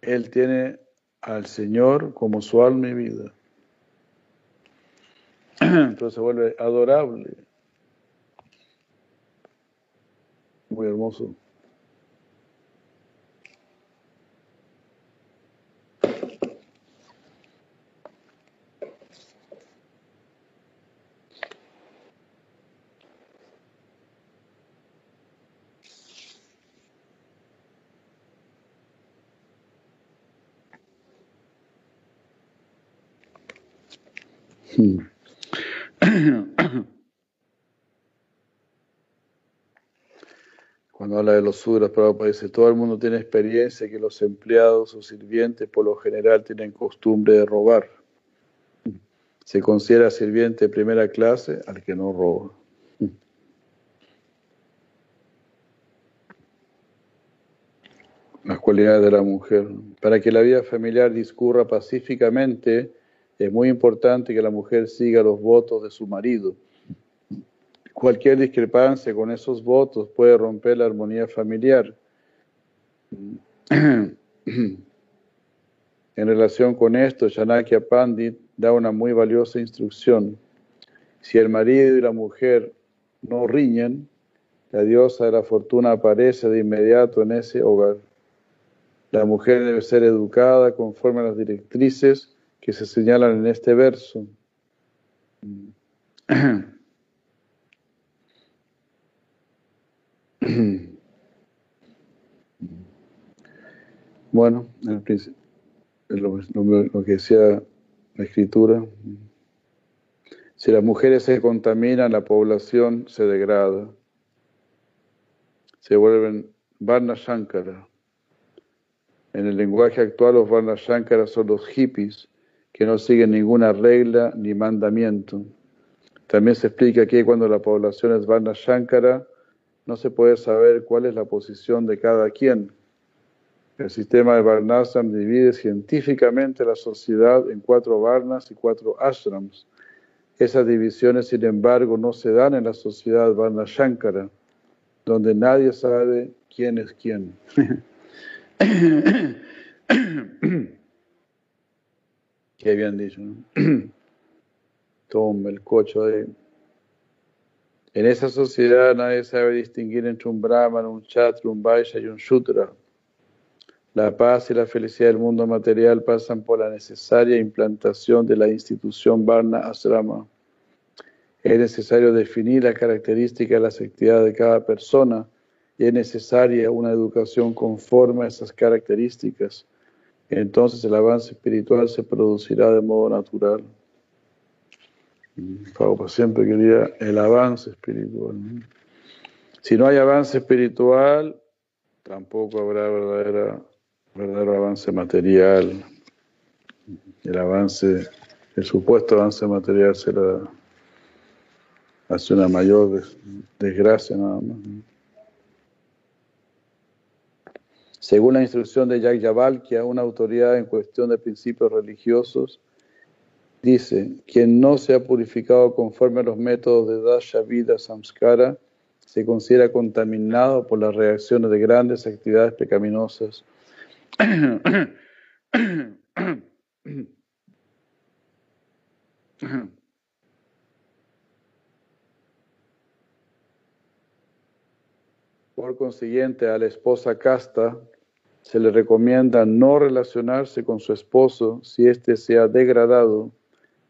Él tiene al Señor como su alma y vida. [CLEARS THROAT] Entonces se vuelve adorable. Muy hermoso. Cuando habla de los sudras, Prabhupada dice, todo el mundo tiene experiencia que los empleados o sirvientes por lo general tienen costumbre de robar. Se considera sirviente de primera clase al que no roba. Las cualidades de la mujer. Para que la vida familiar discurra pacíficamente, es muy importante que la mujer siga los votos de su marido. Cualquier discrepancia con esos votos puede romper la armonía familiar. [CLEARS THROAT] En relación con esto, Shanakya Pandit da una muy valiosa instrucción. Si el marido y la mujer no riñen, la diosa de la fortuna aparece de inmediato en ese hogar. La mujer debe ser educada conforme a las directrices que se señalan en este verso. [CLEARS THROAT] [CLEARS THROAT] Bueno, lo, lo, que decía la escritura, si las mujeres se contaminan, la población se degrada, se vuelven Varna Shankara. En el lenguaje actual, los Varna Shankara son los hippies que no siguen ninguna regla ni mandamiento. También se explica que cuando la población es Varna Shankara, no se puede saber cuál es la posición de cada quien. El sistema de Varnasam divide científicamente la sociedad en cuatro Varnas y cuatro Ashrams. Esas divisiones, sin embargo, no se dan en la sociedad Varna Shankara, donde nadie sabe quién es quién. [COUGHS] que habían dicho, ¿no? [COUGHS] Toma el cocho de... En esa sociedad nadie sabe distinguir entre un brahman, un chatra, un vaishya y un shudra. La paz y la felicidad del mundo material pasan por la necesaria implantación de la institución Varna Asrama. Es necesario definir las características de las actividades de cada persona y es necesaria una educación conforme a esas características entonces el avance espiritual se producirá de modo natural. Prabhupada siempre quería el avance espiritual. Si no hay avance espiritual, tampoco habrá verdadero avance material. El avance, el supuesto avance material será hace una mayor desgracia nada más. Según la instrucción de Yagyavalkya, una autoridad en cuestión de principios religiosos, dice, quien no se ha purificado conforme a los métodos de Dasha Vida Samskara, se considera contaminado por las reacciones de grandes actividades pecaminosas. Por consiguiente, a la esposa casta se le recomienda no relacionarse con su esposo si éste se ha degradado.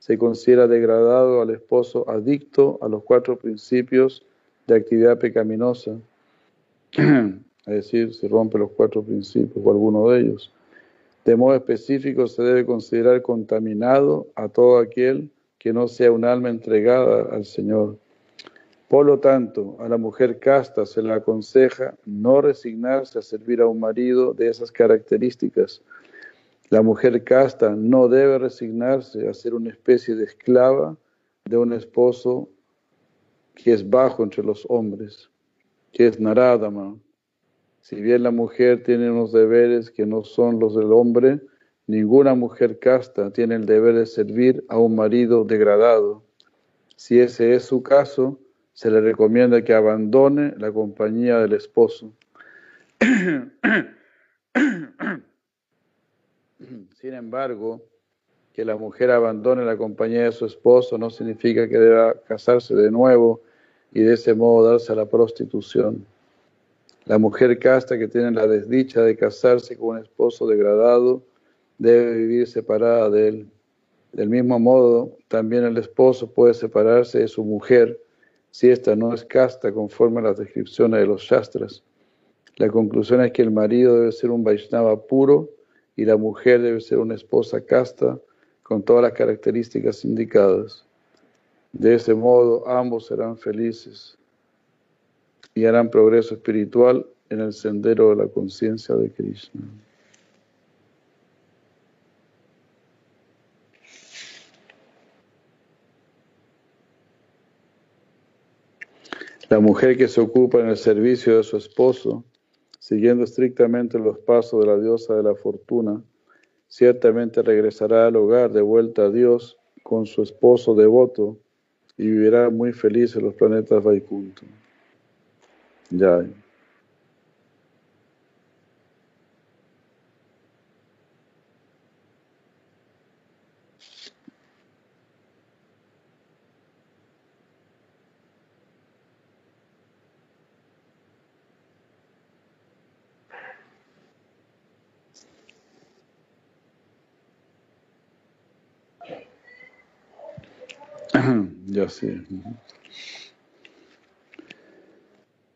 Se considera degradado al esposo adicto a los cuatro principios de actividad pecaminosa. [CLEARS THROAT] es decir, si rompe los cuatro principios o alguno de ellos. De modo específico, se debe considerar contaminado a todo aquel que no sea un alma entregada al Señor. Por lo tanto, a la mujer casta se le aconseja no resignarse a servir a un marido de esas características. La mujer casta no debe resignarse a ser una especie de esclava de un esposo que es bajo entre los hombres, que es Naradama. Si bien la mujer tiene unos deberes que no son los del hombre, ninguna mujer casta tiene el deber de servir a un marido degradado. Si ese es su caso, se le recomienda que abandone la compañía del esposo. [CLEARS THROAT] [COUGHS] [CLEARS THROAT] Sin embargo, que la mujer abandone la compañía de su esposo no significa que deba casarse de nuevo y de ese modo darse a la prostitución. La mujer casta que tiene la desdicha de casarse con un esposo degradado debe vivir separada de él. Del mismo modo, también el esposo puede separarse de su mujer si ésta no es casta conforme a las descripciones de los Shastras. La conclusión es que el marido debe ser un Vaishnava puro y la mujer debe ser una esposa casta con todas las características indicadas. De ese modo ambos serán felices y harán progreso espiritual en el sendero de la conciencia de Krishna. La mujer que se ocupa en el servicio de su esposo, siguiendo estrictamente los pasos de la diosa de la fortuna, ciertamente regresará al hogar de vuelta a Dios con su esposo devoto y vivirá muy feliz en los planetas Vaikunta. Ya. Ya sí.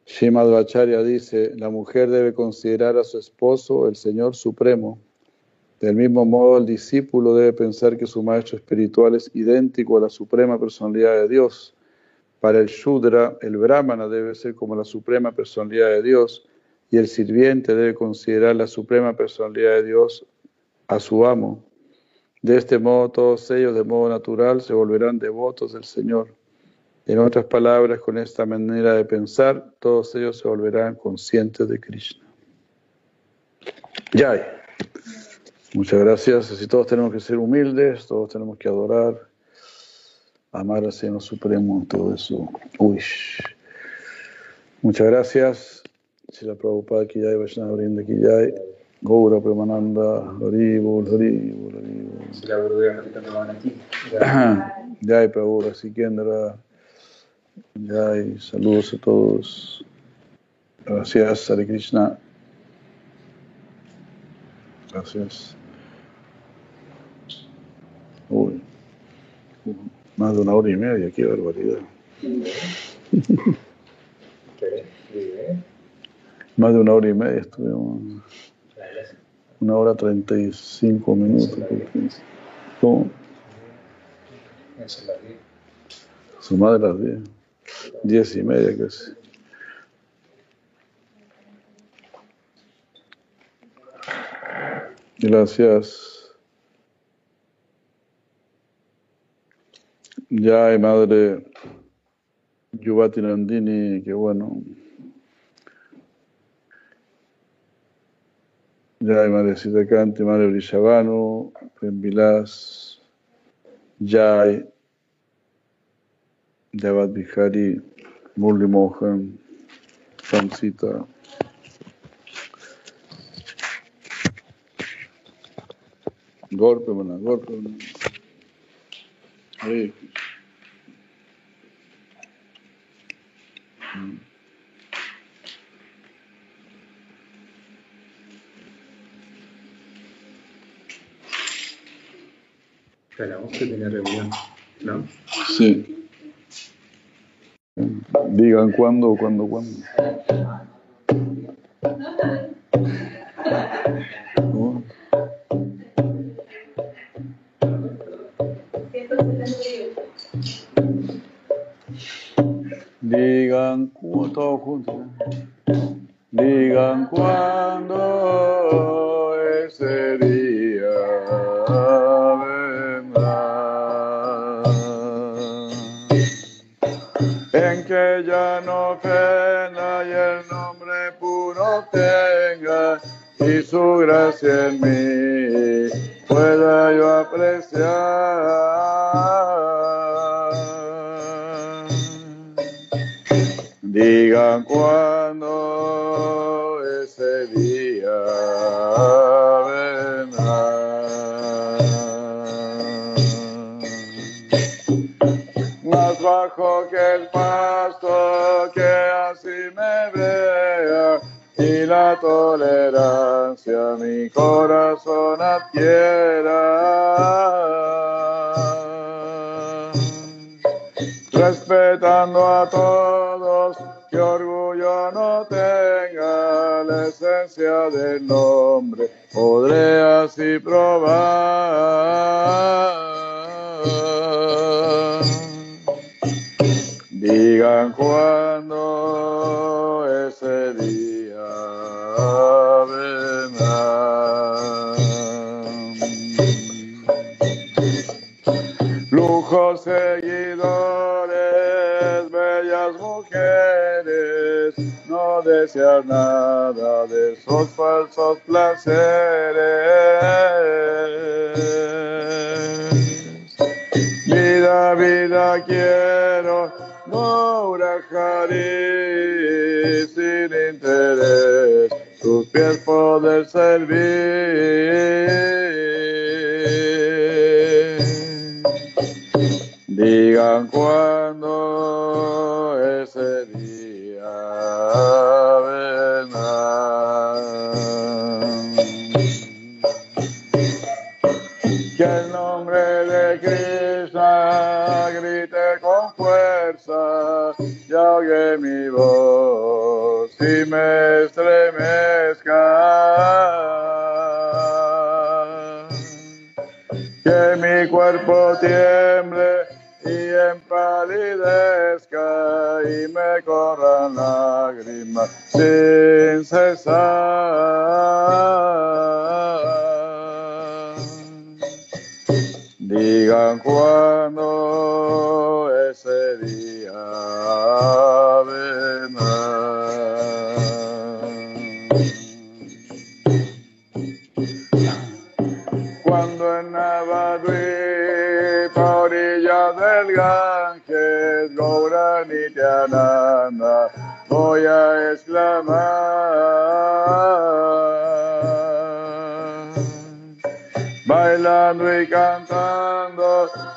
Shimad Bacharya dice, la mujer debe considerar a su esposo el Señor Supremo. Del mismo modo, el discípulo debe pensar que su maestro espiritual es idéntico a la suprema personalidad de Dios. Para el Shudra, el Brahmana debe ser como la suprema personalidad de Dios y el sirviente debe considerar la suprema personalidad de Dios a su amo. De este modo, todos ellos, de modo natural, se volverán devotos del Señor. En otras palabras, con esta manera de pensar, todos ellos se volverán conscientes de Krishna. Ya. Muchas gracias. Así todos tenemos que ser humildes, todos tenemos que adorar, amar al Señor Supremo, todo eso. Uy. Muchas gracias. Si la Prabhupada Kiyai, Vaishnava Brinda Kiyai, Gaura Premananda, Haribol, Haribol, Haribol. Si la Jai Prabhu, Sikendra. Jai, saludos a todos. Gracias, Hare Krishna. Gracias. Uy, más de una hora y media, qué barbaridad. [LAUGHS] Más de una hora y media estuvimos. Una hora treinta y cinco minutos. ¿Cómo? Su madre las diez. Diez y media casi. Gracias. Ya hay madre Yuvati Nandini, que bueno. Hay madre Sitakanti, madre Brishavano, Vilas, ya hay Javad Bihari, Murli Mohan, Samsita. Golpe, mana, golpe, mana. Ahí. Esperamos que tiene reunión, ¿no? Sí. Digan cuándo, cuándo, cuándo.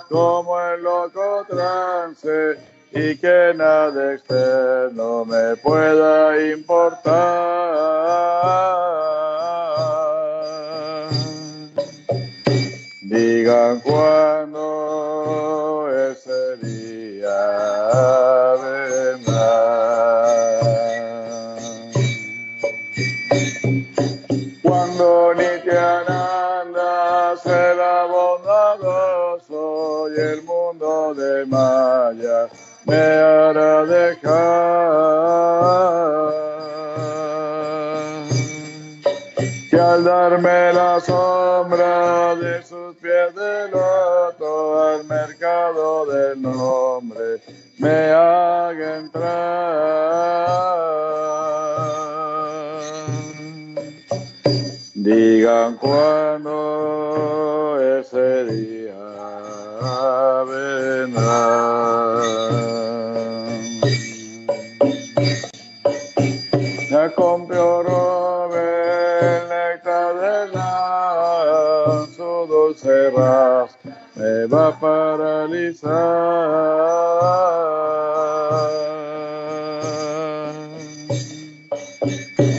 como en loco trance y que nada externo me pueda importar. Carmela sombra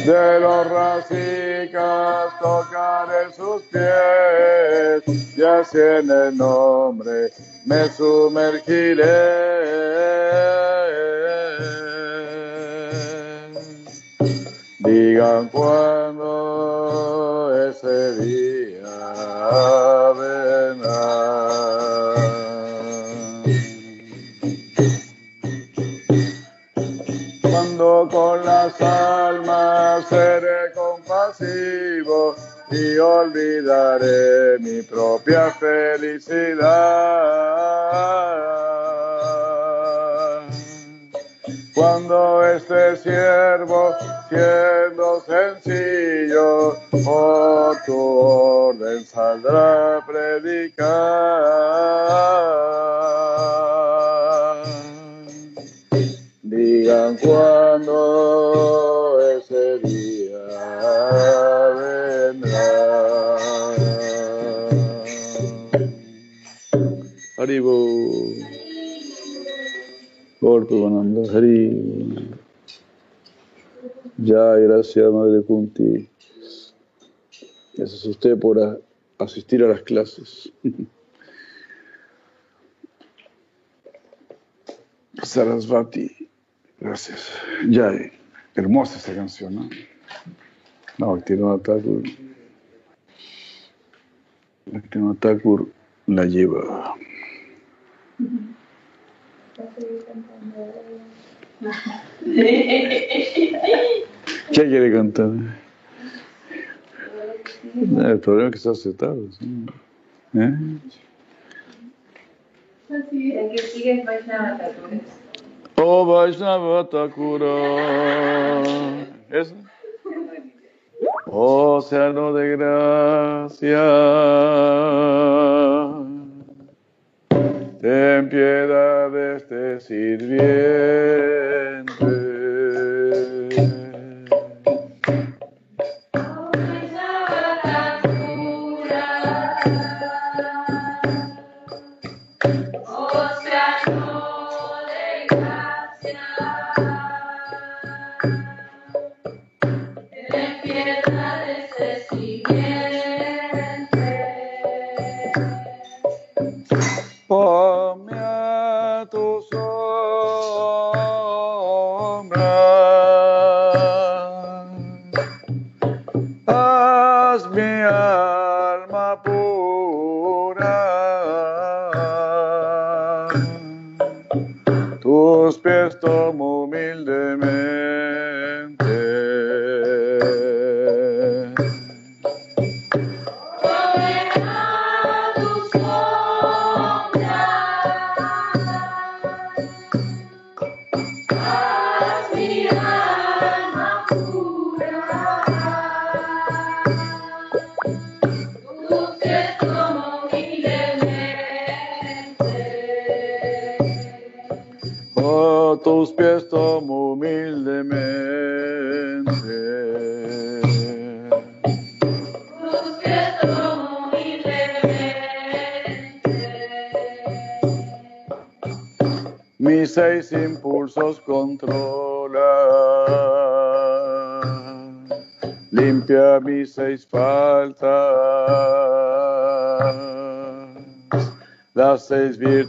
De los racicas tocaré sus pies y así en el nombre me sumergiré. Gracias Madre Kunti. Gracias a usted por a- asistir a las clases. [LAUGHS] Sarasvati, gracias. Ya, eh, hermosa esta canción, ¿no? No, Bhaktivinoda Thakur. Bhaktivinoda Thakur la lleva. [LAUGHS] ¿Qué quiere cantar? No, el problema es que está aceptado. ¿sí? ¿Eh? Oh Vaishnava Thakura. ¿Eso? Océano de gracia. Ten piedad de este sirviente. nos prestomó humildemente. Limpia mis seis faltas. Las seis virtudes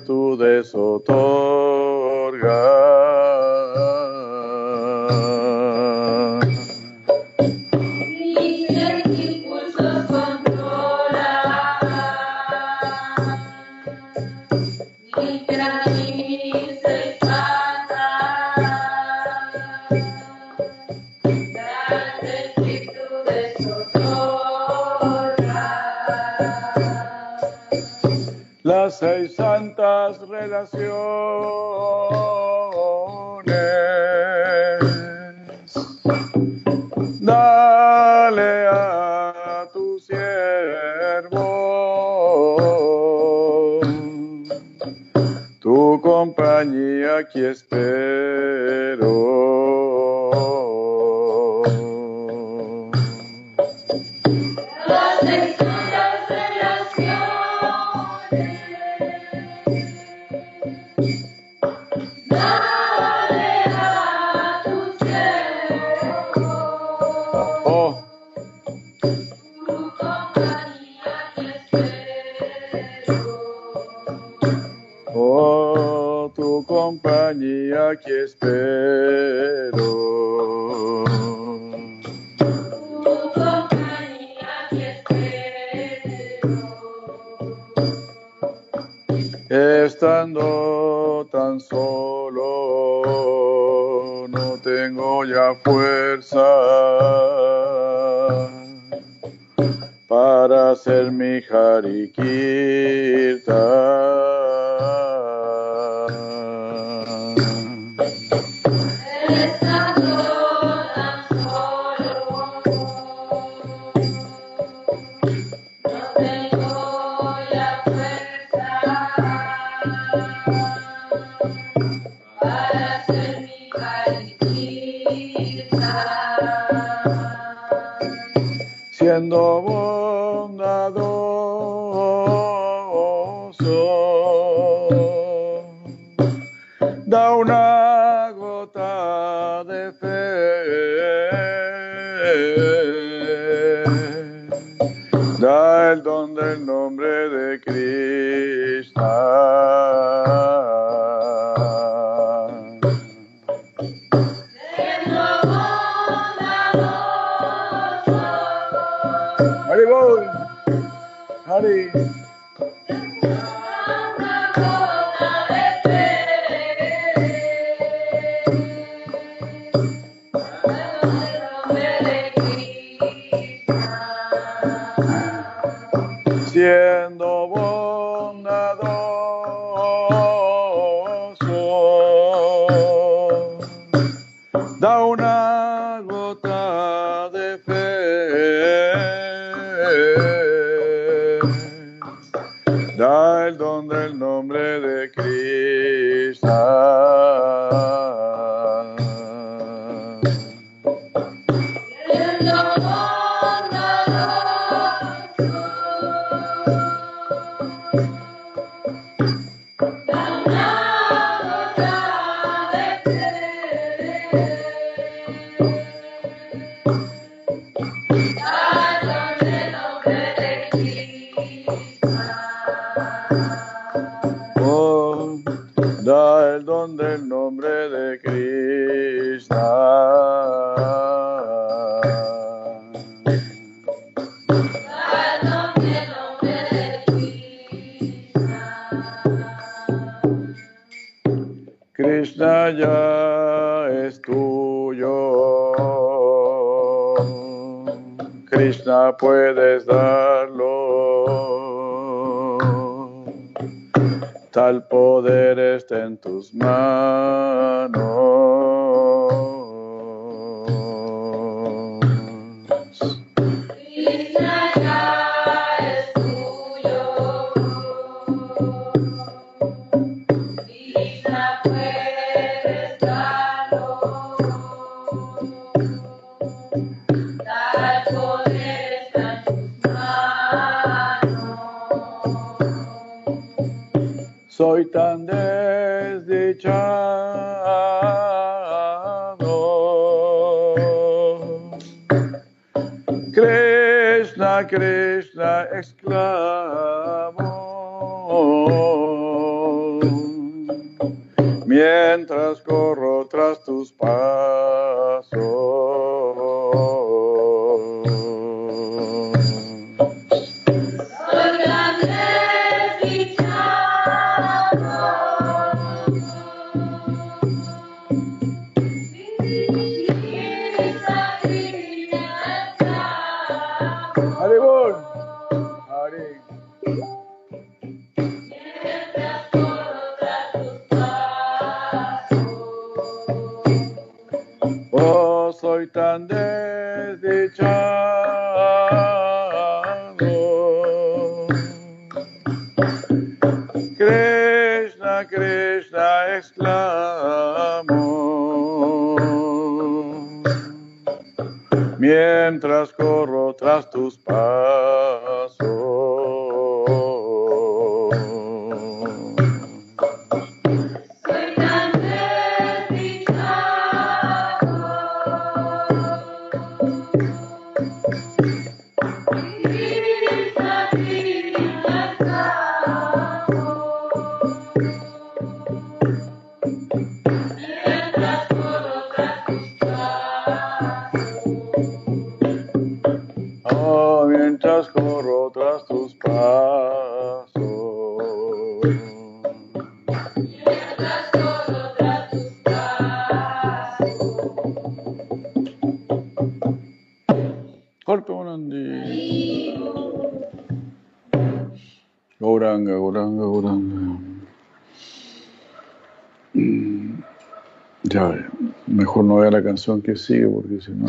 que sigue porque si no.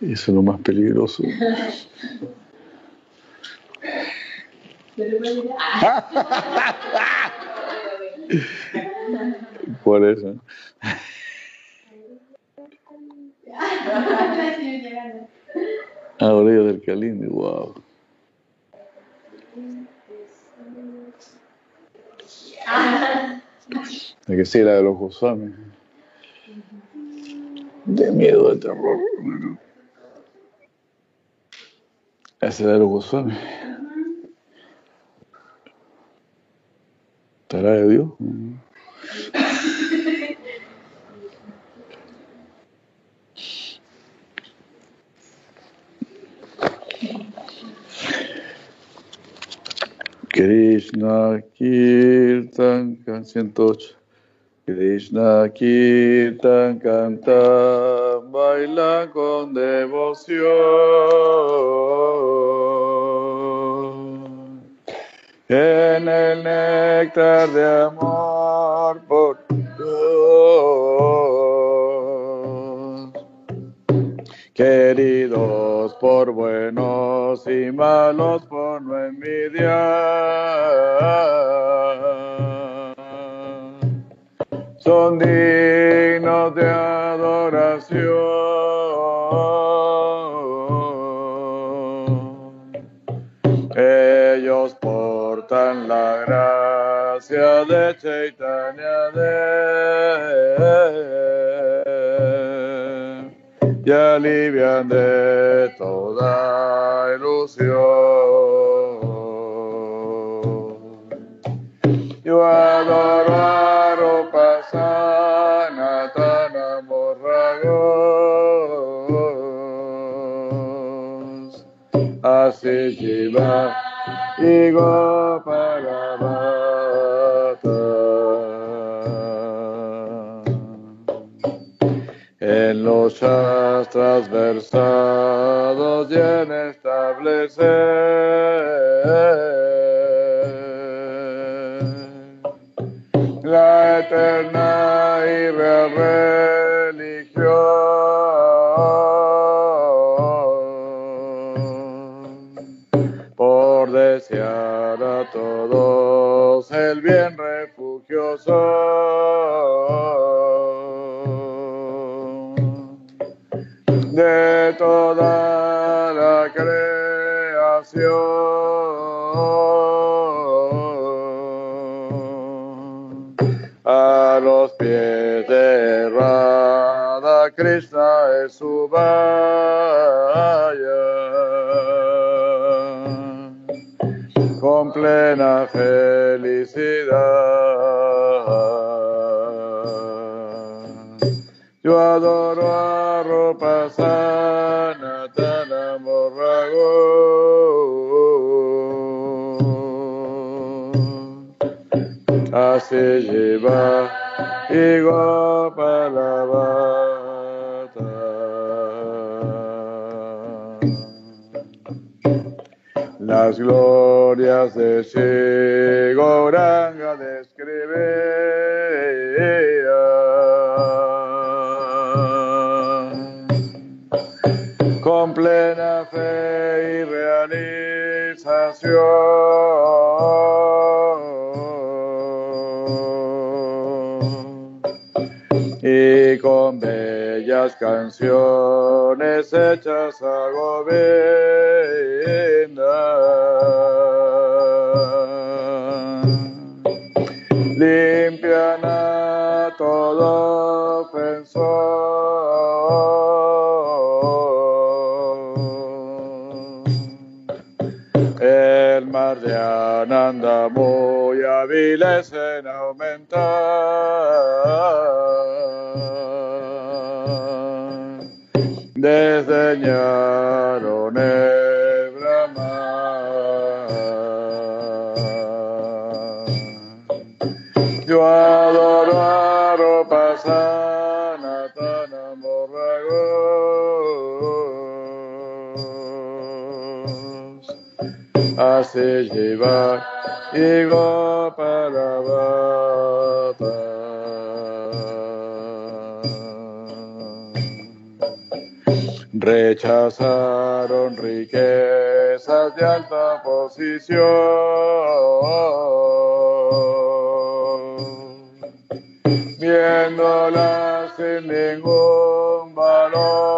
Eso es lo más peligroso. ¿Cuál es? eh? Ah, orilla del Calindi, wow. Hay que sí, la de los Goswami. De miedo, de terror. Bueno. Esa es la de los Goswami. ¿Estará de Dios? [LAUGHS] Krishna Kirtan 108 Krishna Kirtan canta, baila con devoción. En el néctar de amor por Dios. Queridos por buenos y malos por no envidiar son dignos de adoración. Ellos portan la gracia de Chaitanya Dev y alivian de toda ilusión. Yo adoro así Jiva y Gopalavata. En los shastras versados y en establecer Es su con plena felicidad. Yo adoro a Rupa Sanatana Morrago. Así lleva y Gopalavata. Glorias de Shigoranga describía con plena fe y realización. Y con bellas canciones hechas realize riquezas de alta posición, viéndolas sin ningún valor.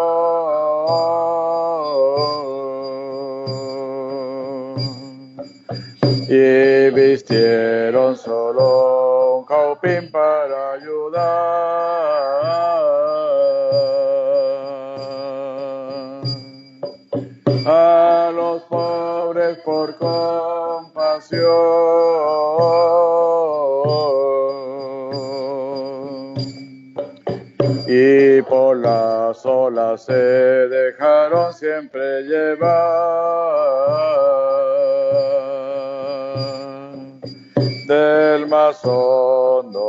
Y vistieron solo un caupín para ayudar. las olas se dejaron siempre llevar del más hondo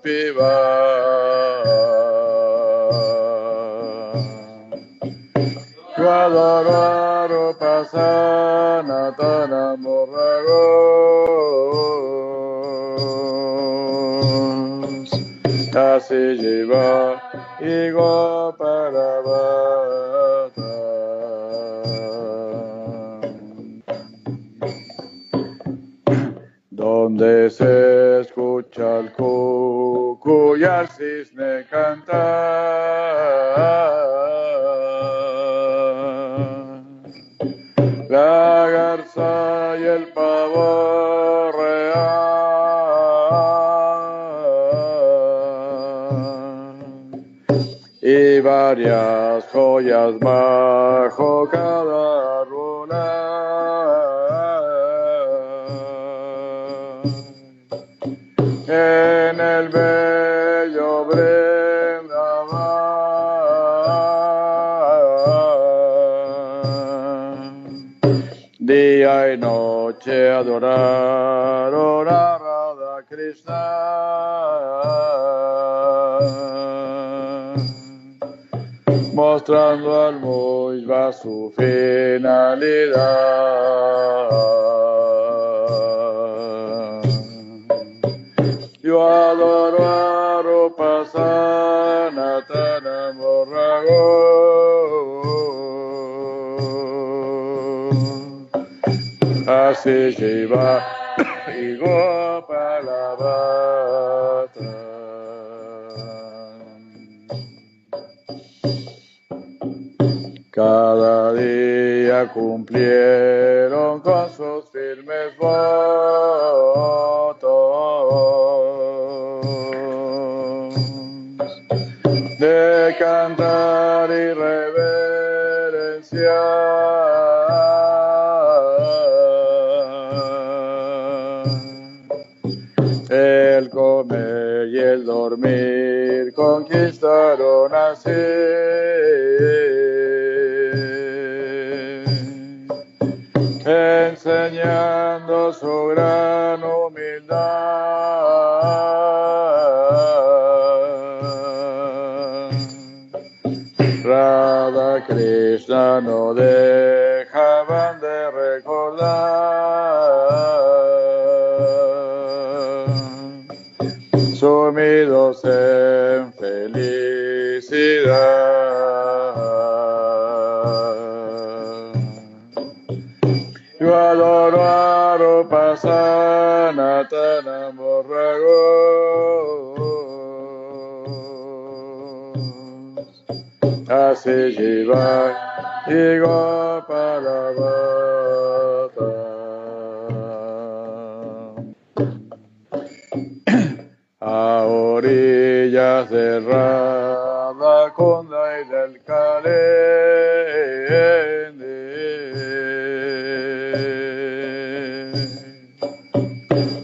gopivar. Guadalajara pasana tan morragos, así llevar.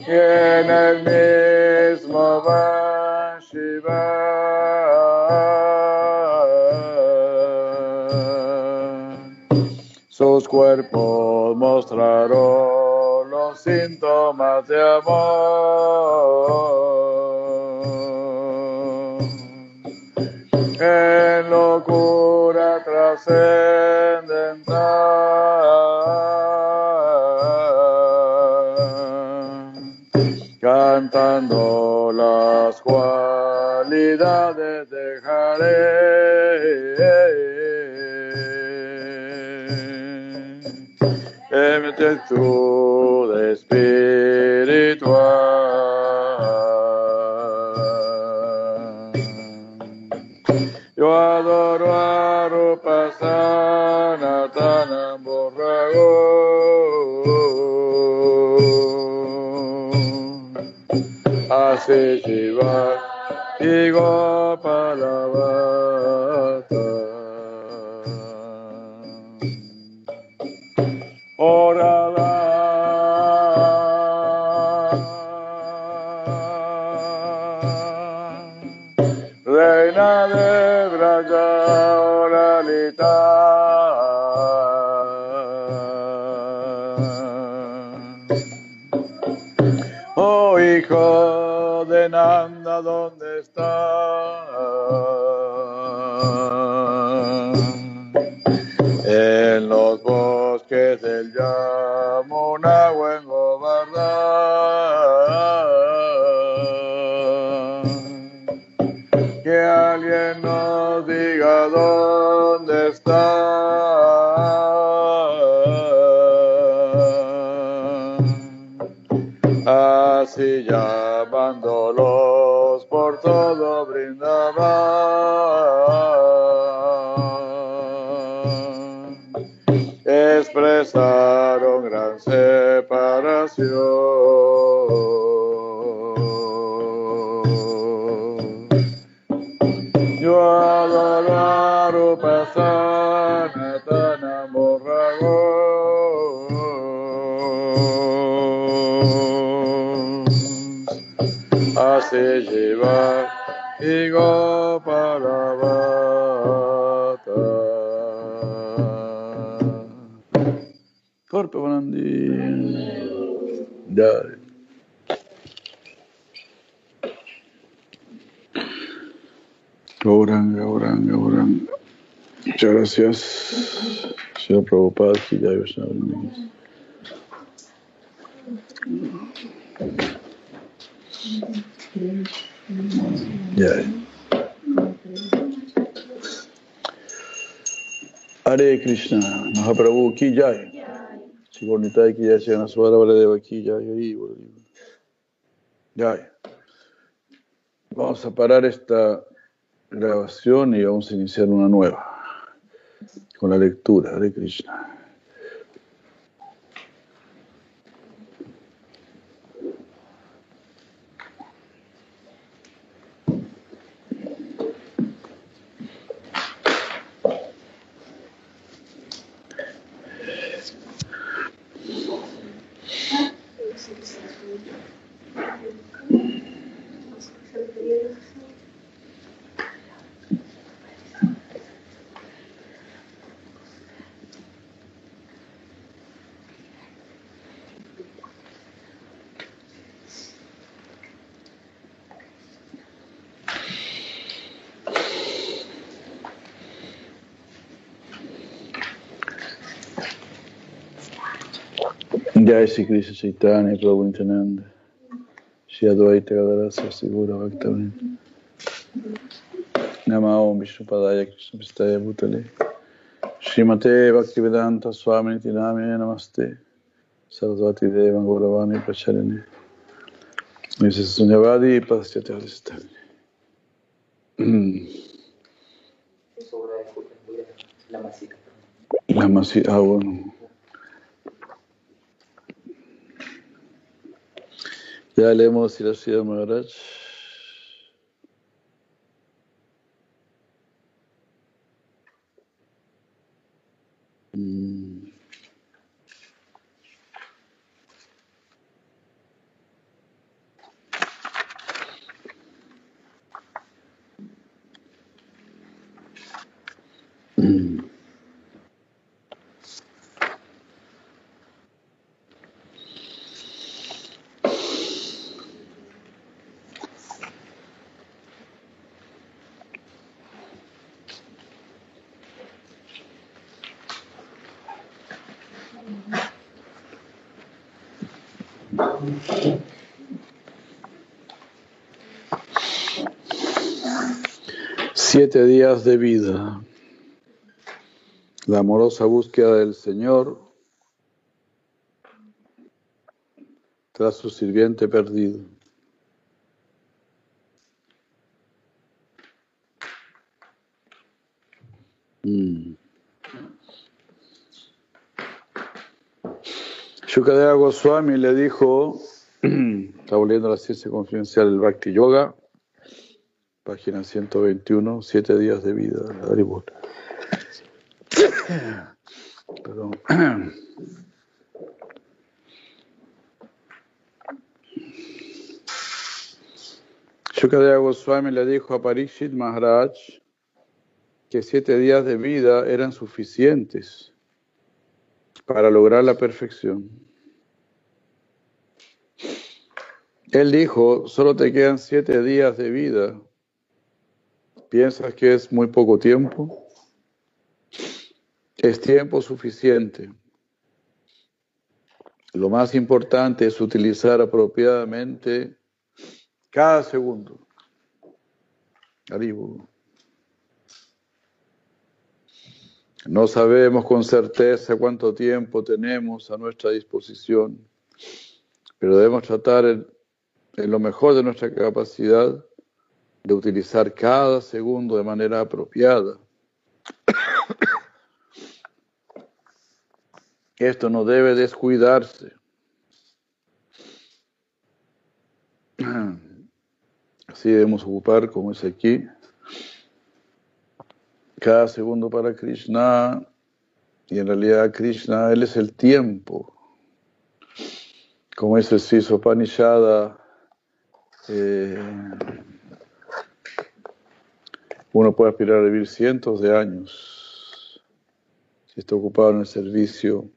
en el mismo Vashiva sus cuerpos mostraron los síntomas de amor. Krishna, Mahaprabhu ki jai. Sigonita ki jai, Siganaswara Valadeva ki jai. Jai. Vamos a parar esta grabación y vamos a iniciar una nueva con la lectura Hare Krishna. Jai Sri Krishna Chaitanya Prabhu Nityananda Shri Advaita Gadarasa Sigura Nama Om Krishna Pistaya Bhutale Srimate Bhaktivedanta Swami Namaste Sarasvati Devan Gauravani. Sunyavadi Paschate La Masita. La ah, bueno. Ya leemos Sirasya Maharaj. Siete días de vida. La amorosa búsqueda del Señor tras su sirviente perdido. Mm. Shukadeva Goswami le dijo, [CLEARS THROAT] está volviendo a la ciencia confidencial del Bhakti Yoga, página 121, siete días de vida. [COUGHS] Perdón. [COUGHS] Shukadeva Goswami le dijo a Parikshit Maharaj que siete días de vida eran suficientes para lograr la perfección. Él dijo, solo te quedan siete días de vida. ¿Piensas que es muy poco tiempo? Es tiempo suficiente. Lo más importante es utilizar apropiadamente cada segundo. No sabemos con certeza cuánto tiempo tenemos a nuestra disposición, pero debemos tratar en lo mejor de nuestra capacidad de utilizar cada segundo de manera apropiada. Esto no debe descuidarse. Así debemos ocupar, como es aquí, cada segundo para Krishna, y en realidad Krishna, Él es el tiempo. Como dice el Sisopanishada, eh, uno puede aspirar a vivir cientos de años si está ocupado en el servicio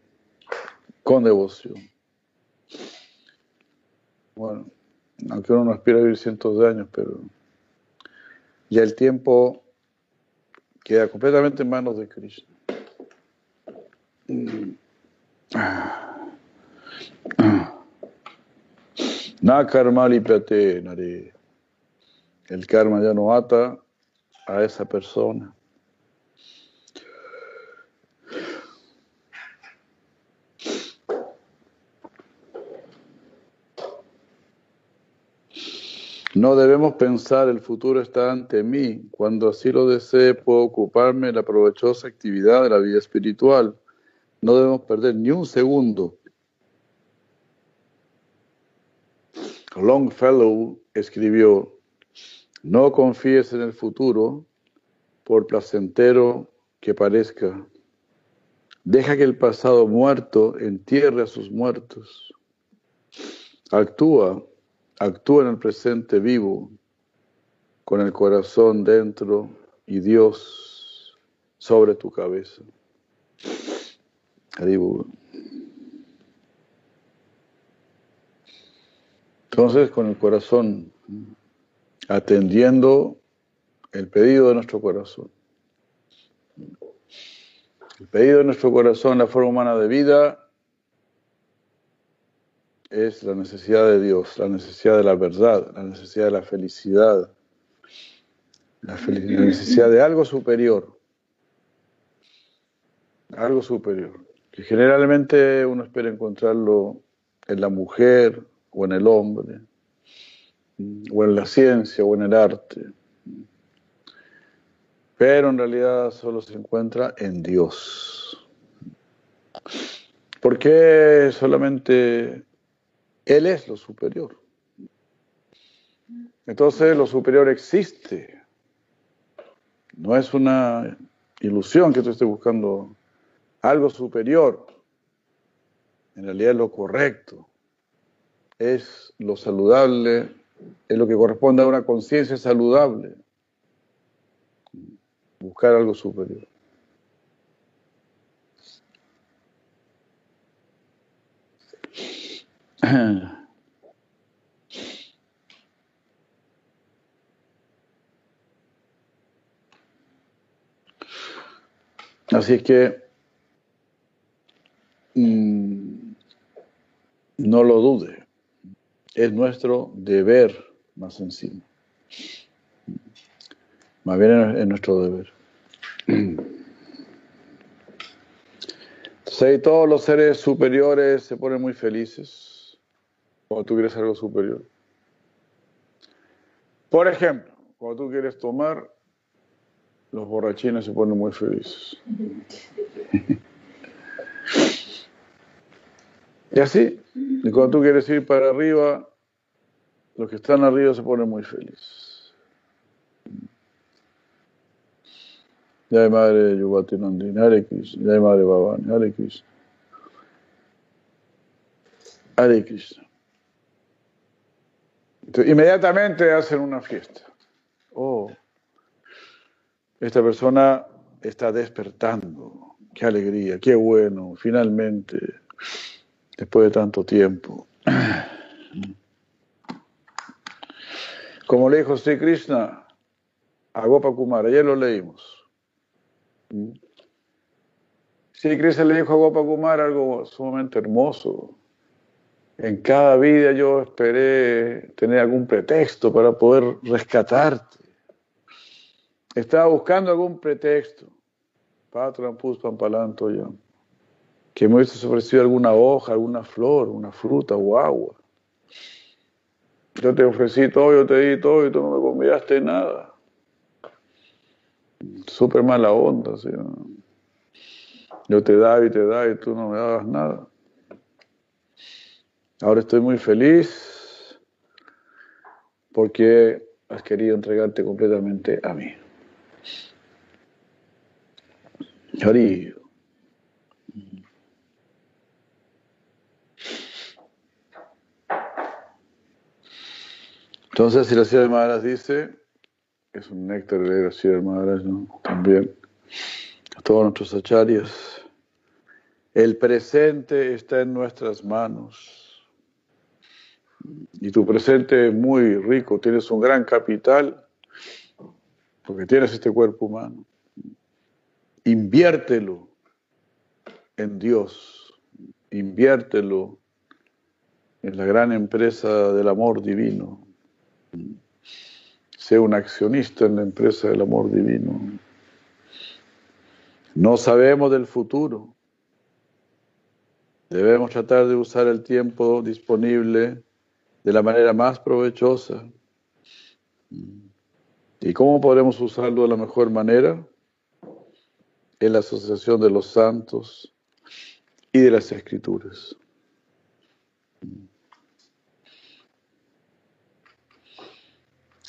con devoción. Bueno, aunque uno no aspira a vivir cientos de años, pero ya el tiempo queda completamente en manos de Krishna. Na karma. El karma ya no ata a esa persona. No debemos pensar el futuro está ante mí. Cuando así lo desee, puedo ocuparme de la provechosa actividad de la vida espiritual. No debemos perder ni un segundo. Longfellow escribió, no confíes en el futuro, por placentero que parezca. Deja que el pasado muerto entierre a sus muertos. Actúa Actúa en el presente vivo, con el corazón dentro y Dios sobre tu cabeza. Entonces, con el corazón atendiendo el pedido de nuestro corazón. El pedido de nuestro corazón, la forma humana de vida, es la necesidad de Dios, la necesidad de la verdad, la necesidad de la felicidad, la, necesidad de algo superior, algo superior, que generalmente uno espera encontrarlo en la mujer o en el hombre, o en la ciencia o en el arte, pero en realidad solo se encuentra en Dios. ¿Por qué solamente él es lo superior. Entonces lo superior existe. No es una ilusión que tú estés buscando algo superior. En realidad es lo correcto. Es lo saludable, es lo que corresponde a una conciencia saludable. Buscar algo superior. [CLEARS THROAT] Así que mmm, no lo dude, es nuestro deber más encima. Más bien es es nuestro deber. Todos los seres superiores se ponen muy felices cuando tú quieres algo superior. Por ejemplo, cuando tú quieres tomar, los borrachines se ponen muy felices. Y así, y cuando tú quieres ir para arriba, los que están arriba se ponen muy felices. Jai Madre Yuvati Nandini, Hare Krishna, Jai Madre Bhavani, Hare Krishna. Inmediatamente hacen una fiesta. Oh, esta persona está despertando. Qué alegría, qué bueno, finalmente, después de tanto tiempo. Como le dijo Sri Krishna a Gopakumara, ayer lo leímos. Sri Krishna le dijo a Gopakumara algo sumamente hermoso. En cada vida yo esperé tener algún pretexto para poder rescatarte. Estaba buscando algún pretexto. Patran Puspan Palanto ya. Que me hubiese ofrecido alguna hoja, alguna flor, una fruta o agua. Yo te ofrecí todo, yo te di todo y tú no me convidaste nada. Súper mala onda, ¿sí? Yo te daba y te daba y tú no me dabas nada. Ahora estoy muy feliz porque has querido entregarte completamente a mí. Hari. Entonces, si la Sierra Maharaj dice, es un néctar de la Sierra Maharaj, ¿no? También, a todos nuestros acharyas, el presente está en nuestras manos. Y tu presente es muy rico, tienes un gran capital, porque tienes este cuerpo humano. Inviértelo en Dios, inviértelo en la gran empresa del amor divino. Sé un accionista en la empresa del amor divino. No sabemos del futuro. Debemos tratar de usar el tiempo disponible de la manera más provechosa. ¿Y cómo podemos usarlo de la mejor manera? En la asociación de los santos y de las escrituras.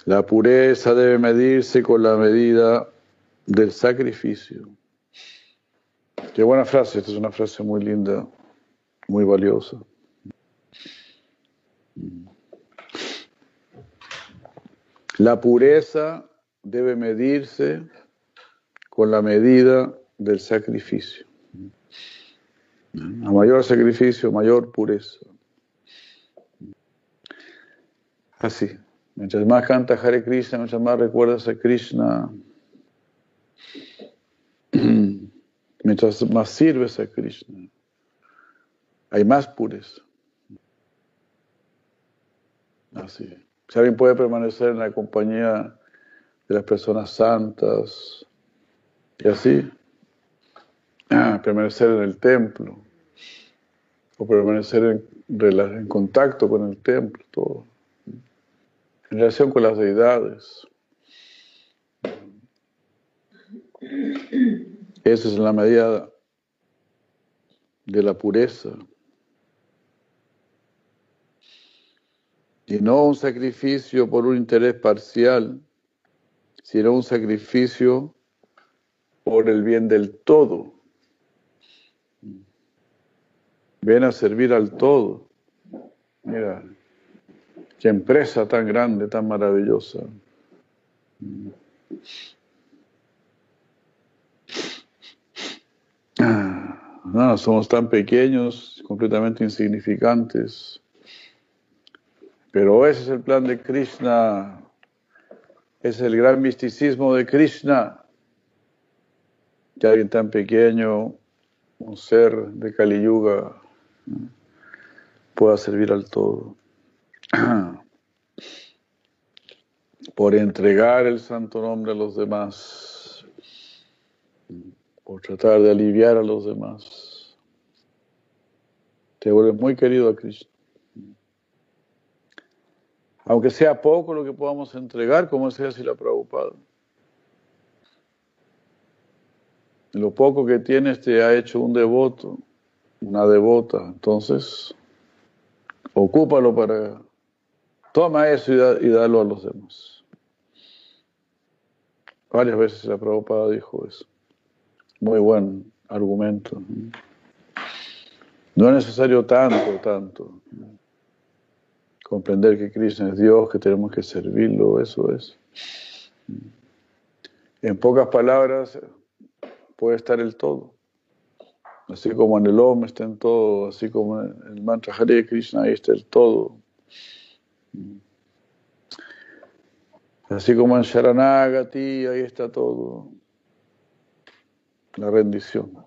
La pureza debe medirse con la medida del sacrificio. Qué buena frase, esta es una frase muy linda, muy valiosa. La pureza debe medirse con la medida del sacrificio. A mayor sacrificio, mayor pureza. Así. Mientras más canta Hare Krishna, mientras más recuerdas a Krishna, [CLEARS THROAT] mientras más sirves a Krishna, hay más pureza. Así. Si alguien puede permanecer en la compañía de las personas santas y así, ah, [CLEARS THROAT] permanecer en el templo o permanecer en, contacto con el templo, todo, relación con las deidades. Esa es la medida de la pureza. Y no un sacrificio por un interés parcial, sino un sacrificio por el bien del todo. Ven a servir al todo. Mira, qué empresa tan grande, tan maravillosa. Ah, No, somos tan pequeños, completamente insignificantes. Pero ese es el plan de Krishna, es el gran misticismo de Krishna. Que alguien tan pequeño, un ser de Kali Yuga, pueda servir al todo. [CLEARS THROAT] por entregar el santo nombre a los demás, por tratar de aliviar a los demás. Te vuelves muy querido a Krishna. Aunque sea poco lo que podamos entregar, como decía la Prabhupada. Lo poco que tienes te ha hecho un devoto, una devota. Entonces, ocúpalo para... Toma eso y, da- y dalo a los demás. Varias veces la Prabhupada dijo eso. Muy buen argumento. No es necesario tanto, tanto. Comprender que Krishna es Dios, que tenemos que servirlo, eso es. En pocas palabras, puede estar el todo. Así como en el Om está en todo, así como en el mantra Hare Krishna, ahí está el todo. Así como en Sharanagati, ahí está todo. La rendición.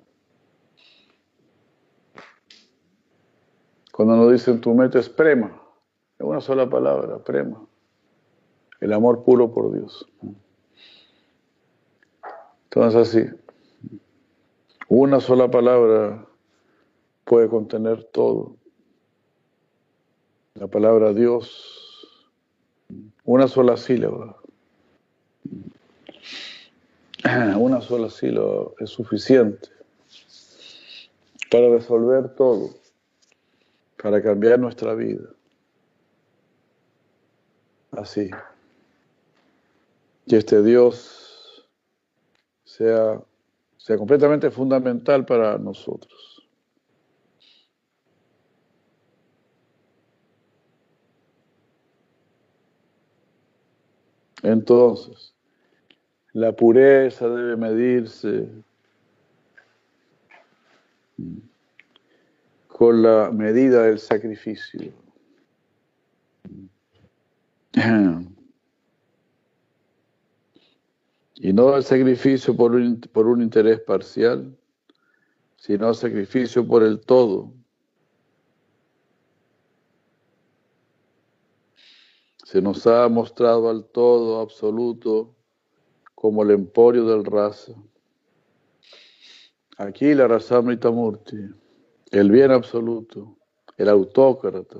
Cuando nos dicen tu meta es prema, es una sola palabra, prema. El amor puro por Dios. Entonces así, una sola palabra puede contener todo. La palabra Dios, una sola sílaba. [CLEARS THROAT] Una sola sílaba es suficiente para resolver todo, para cambiar nuestra vida. Así. Que este Dios sea, sea completamente fundamental para nosotros. Entonces, la pureza debe medirse con la medida del sacrificio. Y no el sacrificio por un, por un interés parcial, sino sacrificio por el todo. Se nos ha mostrado al todo absoluto como el emporio del rasa. Aquí la Rasamrita Murti, el bien absoluto, el autócrata,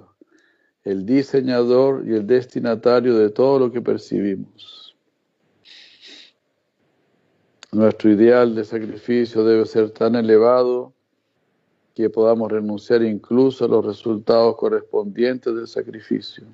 el diseñador y el destinatario de todo lo que percibimos. Nuestro ideal de sacrificio debe ser tan elevado que podamos renunciar incluso a los resultados correspondientes del sacrificio.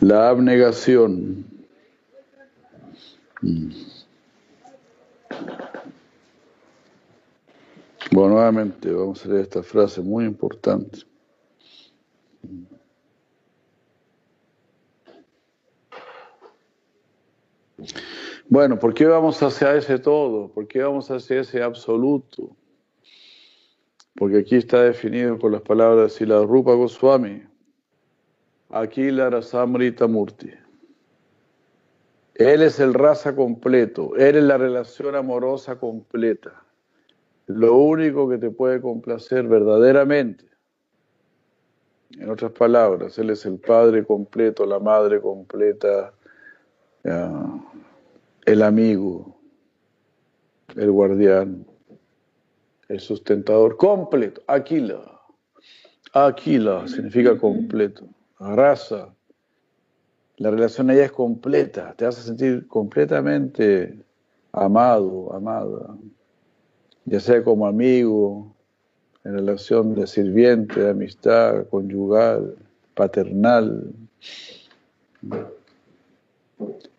La abnegación. Bueno, nuevamente vamos a leer esta frase muy importante. Bueno, ¿por qué vamos hacia ese todo? ¿Por qué vamos hacia ese absoluto? Porque aquí está definido con las palabras de Sila Rupa Goswami. Aquí la Rasamrita Murti. Él es el raza completo, Él es la relación amorosa completa. Lo único que te puede complacer verdaderamente. En otras palabras, Él es el Padre completo, la Madre completa, el amigo, el guardián, el sustentador completo. Aquila. Aquila significa completo. Raza. La relación ella es completa. Te a sentir completamente amado, amada. Ya sea como amigo, en relación de sirviente, de amistad, conyugal, paternal.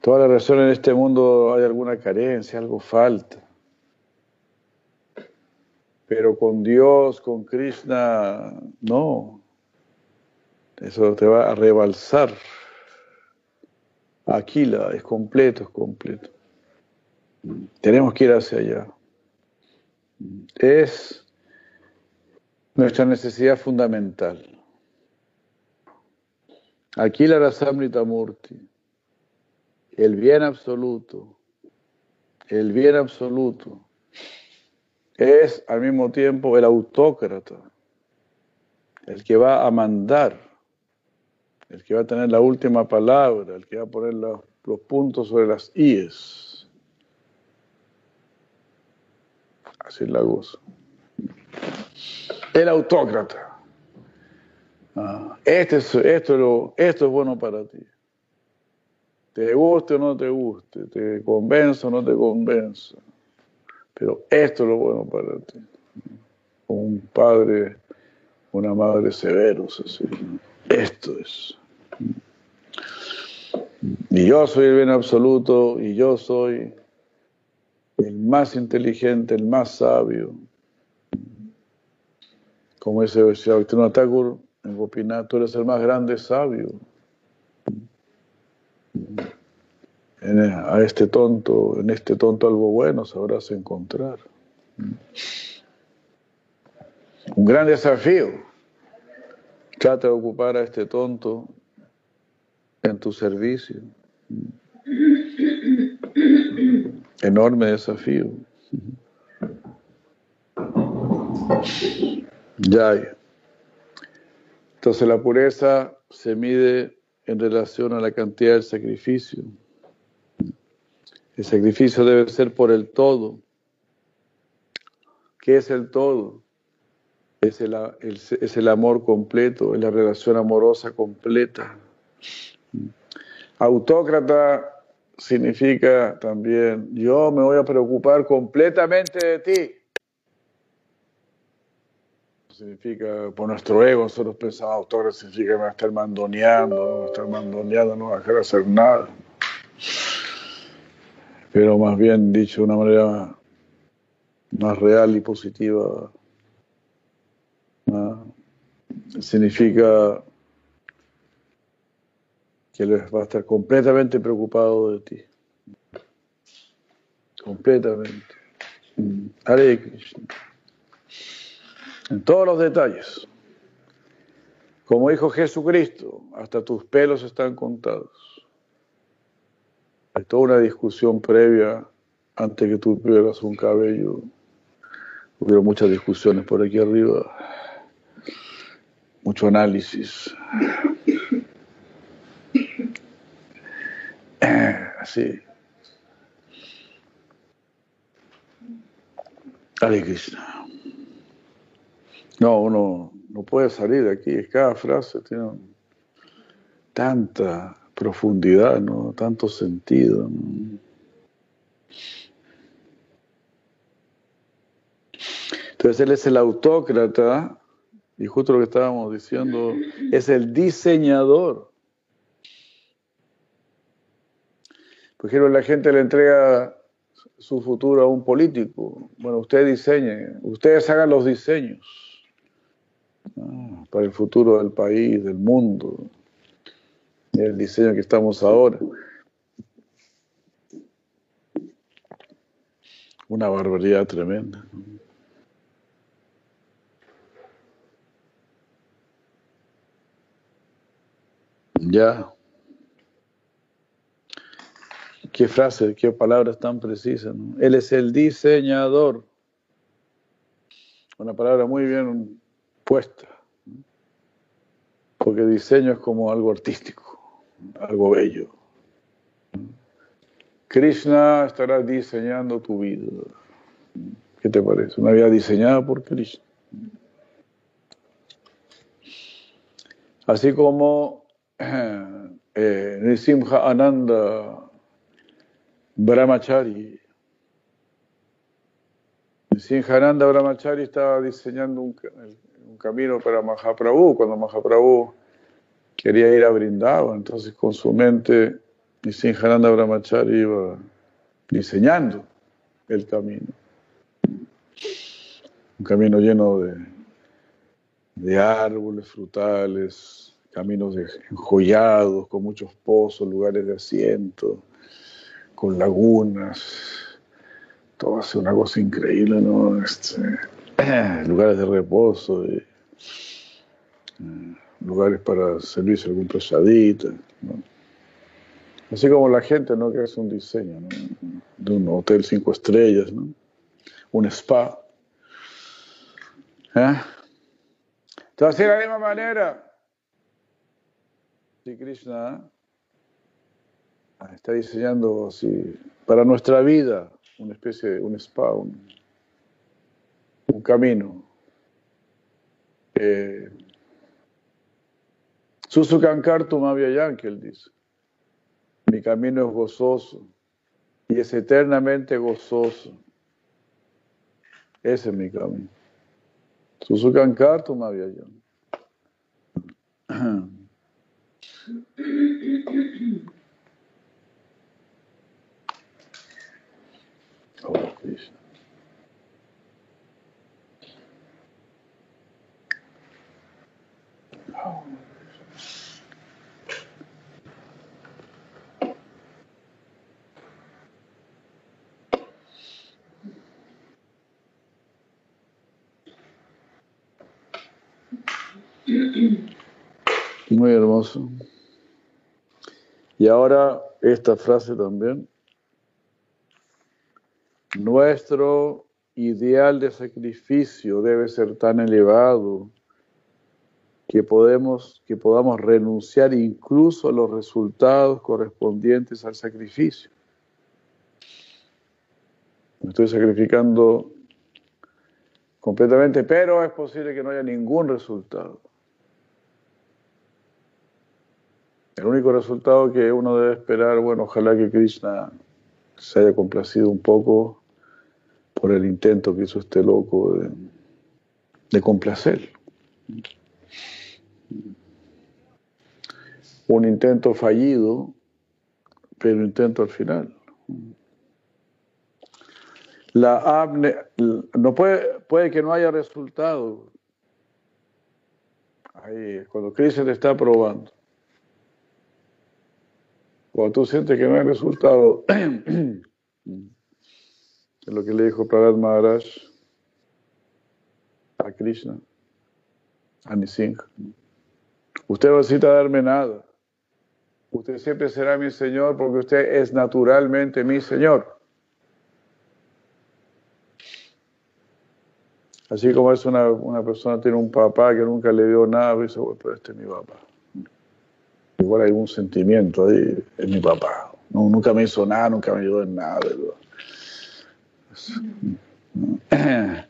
Toda la relación en este mundo hay alguna carencia, algo falta. Pero con Dios, con Krishna, no. Eso te va a rebalsar. Aquila es completo, es completo. Tenemos que ir hacia allá. Es nuestra necesidad fundamental. Aquí la Rasamrita Murti, el bien absoluto, el bien absoluto, es al mismo tiempo el autócrata, el que va a mandar, el que va a tener la última palabra, el que va a poner los, puntos sobre las IES. Así la gozo. El autócrata. Ah, este es, esto es bueno para ti. Te guste o no te guste, te convenzo o no te convenzo. Pero esto es lo bueno para ti. Un padre, una madre severos, así. Esto es. Y yo soy el bien absoluto y yo soy el más inteligente, el más sabio. Como dice Bhaktivinoda Thakur en Gopinath, tú eres el más grande sabio. En- a este tonto, en este tonto algo bueno sabrás encontrar. Un gran desafío. Trata de ocupar a este tonto en tu servicio. Enorme desafío. Ya. Entonces la pureza se mide en relación a la cantidad del sacrificio. El sacrificio debe ser por el todo. ¿Qué es el todo? Es el, amor completo, es la relación amorosa completa. Autócrata significa también, yo me voy a preocupar completamente de ti. Significa, por nuestro ego, nosotros pensamos, autócrata significa que me va a estar mandoneando, estar mandoneando, no va a dejar hacer nada. Pero más bien dicho de una manera más real y positiva, significa que él va a estar completamente preocupado de ti. Completamente. Hare. En todos los detalles. Como dijo Jesucristo, hasta tus pelos están contados. Hay toda una discusión previa antes que tú pierdas un cabello. Hubieron muchas discusiones por aquí arriba. Mucho análisis. [CLEARS THROAT] Así. Hare. No, uno no puede salir de aquí. Cada frase tiene tanta profundidad, ¿no? Tanto sentido. ¿no? Entonces él es el autócrata, y justo lo que estábamos diciendo, es el diseñador. Por ejemplo, la gente le entrega su futuro a un político. Bueno, usted diseñe, ustedes hagan los diseños para el futuro del país, del mundo, el diseño que estamos ahora. Una barbaridad tremenda. Ya. Qué frase, qué palabras tan precisas. Él es el diseñador. Una palabra muy bien puesta. Porque diseño es como algo artístico, algo bello. Krishna estará diseñando tu vida. ¿Qué te parece? Una vida diseñada por Krishna. Así como eh, Nisimha Ananda Brahmachari. Nisimhananda Brahmachari estaba diseñando un, un camino para Mahaprabhu cuando Mahaprabhu quería ir a Brindavan. Entonces, con su mente, Nisimhananda Brahmachari iba diseñando el camino. Un camino lleno de, de árboles frutales, caminos enjollados, con muchos pozos, lugares de asiento, con lagunas, todo hace una cosa increíble, ¿no? Este, [CLEARS THROAT] lugares de reposo, y, lugares para servirse algún prasadita, ¿no? Así como la gente ¿no? que hace un diseño de un hotel cinco estrellas, un spa. ¿Eh? Entonces, de la misma manera, si Krishna está diseñando así, para nuestra vida una especie de un spa, un, un camino. Eh, Susukankar Tumavya que él dice. Mi camino es gozoso y es eternamente gozoso. Ese es mi camino. Susukankar Tumavya [CLEARS THROAT] Oh, Krishna. Muy hermoso. Y ahora esta frase también. Nuestro ideal de sacrificio debe ser tan elevado que, podemos, que podamos renunciar incluso a los resultados correspondientes al sacrificio. Me estoy sacrificando completamente, pero es posible que no haya ningún resultado. El único resultado que uno debe esperar, bueno, ojalá que Krishna se haya complacido un poco por el intento que hizo este loco de, complacer. Un intento fallido, pero intento al final. La apne, no puede, puede que no haya resultado. Ahí, cuando Krishna te está probando. Cuando tú sientes que no hay resultado, [CLEARS THROAT] es lo que le dijo Prahlad Maharaj a Krishna, a Nisingha. Usted no necesita darme nada. Usted siempre será mi Señor porque usted es naturalmente mi Señor. Así como es una, una persona tiene un papá que nunca le dio nada, dice, pero este es mi papá. Igual hay un sentimiento ahí, es mi papá. Nunca me hizo nada, nunca me ayudó en nada. [CLEARS THROAT]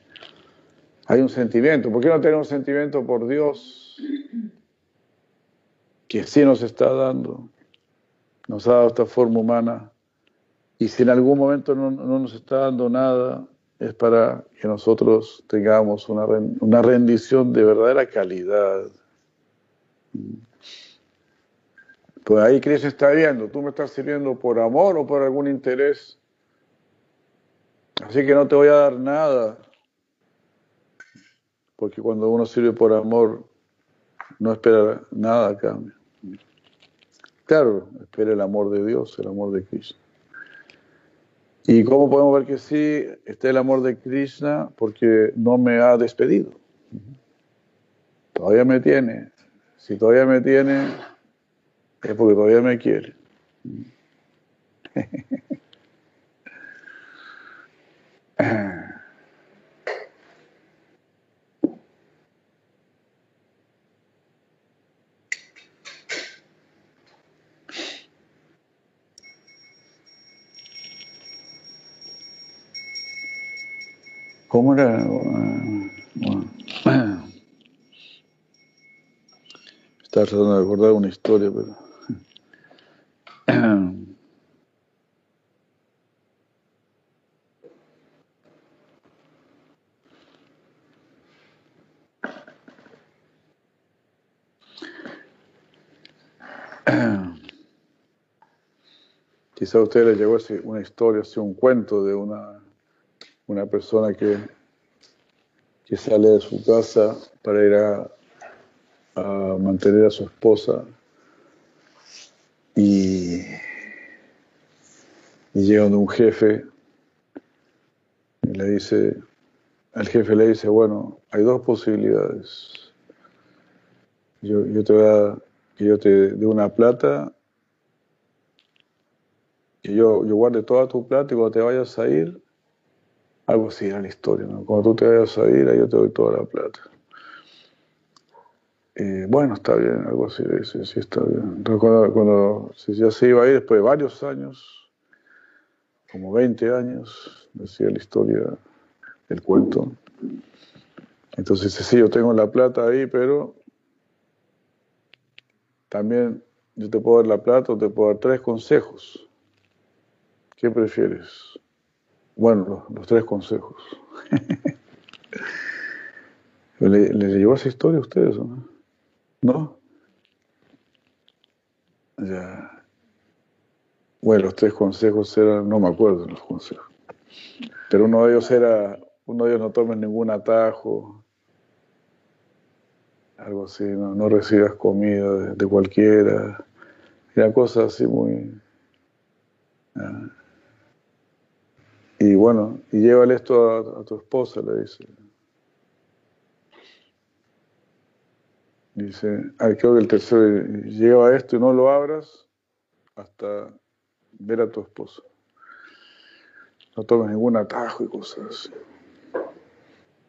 Hay un sentimiento. ¿Por qué no tener un sentimiento por Dios que sí nos está dando? Nos ha dado esta forma humana. Y si en algún momento no, no nos está dando nada, es para que nosotros tengamos una, una rendición de verdadera calidad. Pues ahí Cristo está viendo, tú me estás sirviendo por amor o por algún interés. Así que no te voy a dar nada. Porque cuando uno sirve por amor, no espera nada a cambio. Claro, espera el amor de Dios, el amor de Krishna. ¿Y cómo podemos ver que sí está el amor de Krishna? Porque no me ha despedido. Todavía me tiene. Si todavía me tiene, es porque todavía me quiere. ¿Cómo era? [COUGHS] Estaba tratando de recordar una historia, pero... [CLEARS THROAT] Quizá a ustedes les llegó una historia, un cuento de una, una persona que, que sale de su casa para ir a, a mantener a su esposa y, y llega un jefe y le dice, el jefe le dice, bueno, hay dos posibilidades. yo, yo te voy a, que yo te dé una plata, que yo, yo guarde toda tu plata y cuando te vayas a ir, algo así era la historia, ¿no? Cuando tú te vayas a ir, ahí yo te doy toda la plata. Eh, bueno, está bien, algo así, sí, sí, está bien. Entonces, cuando, cuando ya se iba a ir después de varios años, como 20 años, decía la historia, el cuento. Entonces sí, yo tengo la plata ahí, pero también yo te puedo dar la plata o te puedo dar tres consejos. ¿Qué prefieres? Bueno, los, tres consejos. [LAUGHS] ¿Le, ¿Le llegó esa historia a ustedes o no? ¿No? Ya. Bueno, los tres consejos eran, no me acuerdo los consejos, pero uno de ellos era, uno de ellos no tomes ningún atajo, algo así, no, no recibas comida de, cualquiera, eran cosas así muy... Y bueno, y llévale esto a, a tu esposa, le dice. Dice, creo que el tercero, lleva esto y no lo abras hasta ver a tu esposa. No tomes ningún atajo y cosas así.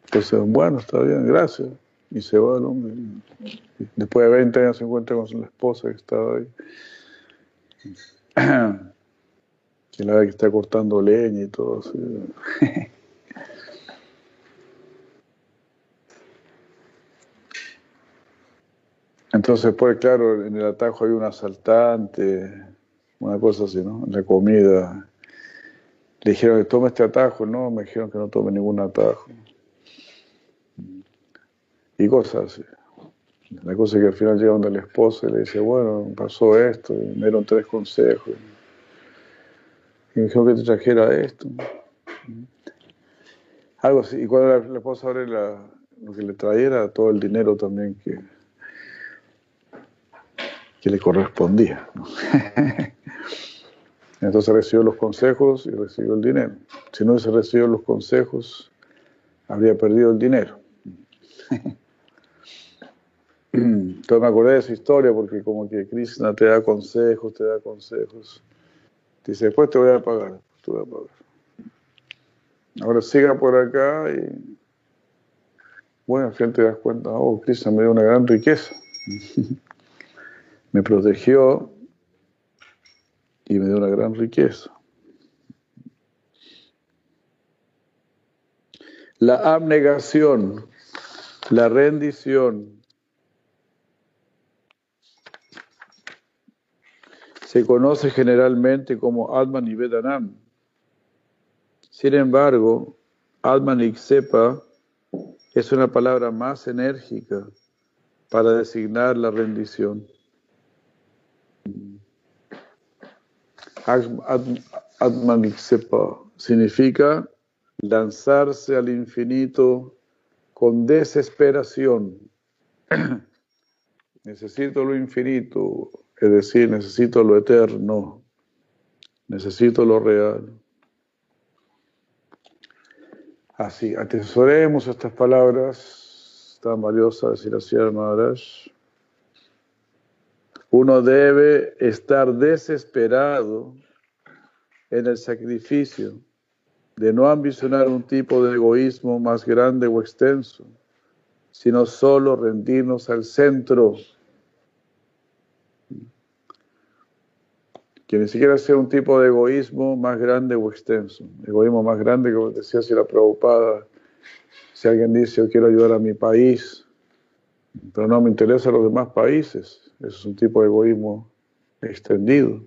Entonces, bueno, está bien, gracias. Y se va el hombre. Después de 20 años se encuentra con la esposa que estaba ahí. [CLEARS THROAT] Que la ve que está cortando leña y todo así. [LAUGHS] Entonces, pues, claro, en el atajo hay un asaltante, una cosa así, ¿no? En la comida. Le dijeron que tome este atajo, no, me dijeron que no tome ningún atajo. Y cosas así. La cosa es que al final llega donde la esposa y le dice, bueno, pasó esto, me dieron tres consejos. Y me dijeron que te trajera esto. Algo así. Y cuando la, la esposa abre la, lo que le trajera, todo el dinero también que, que le correspondía. [LAUGHS] Entonces recibió los consejos y recibió el dinero. Si no hubiese recibido los consejos, habría perdido el dinero. Entonces me acordé de esa historia porque como que Krishna te da consejos, te da consejos. Dice, después te voy a pagar, te voy a pagar. Ahora siga por acá y bueno, al final te das cuenta, oh, Krishna me dio una gran riqueza. [LAUGHS] me protegió y me dio una gran riqueza. La abnegación, la rendición, se conoce generalmente como Atman y Vedanam. Sin embargo, Atman y Sepa es una palabra más enérgica para designar la rendición. Atmaniksepa significa lanzarse al infinito con desesperación. [CLEARS THROAT] necesito lo infinito, es decir, necesito lo eterno, necesito lo real. Así, atesoremos estas palabras tan valiosas de Siracía Maharaj. Uno debe estar desesperado en el sacrificio de no ambicionar un tipo de egoísmo más grande o extenso, sino solo rendirnos al centro, que ni siquiera sea un tipo de egoísmo más grande o extenso. Egoísmo más grande, como decía si la preocupada, si alguien dice yo quiero ayudar a mi país, pero no me interesan los demás países, eso es un tipo de egoísmo extendido.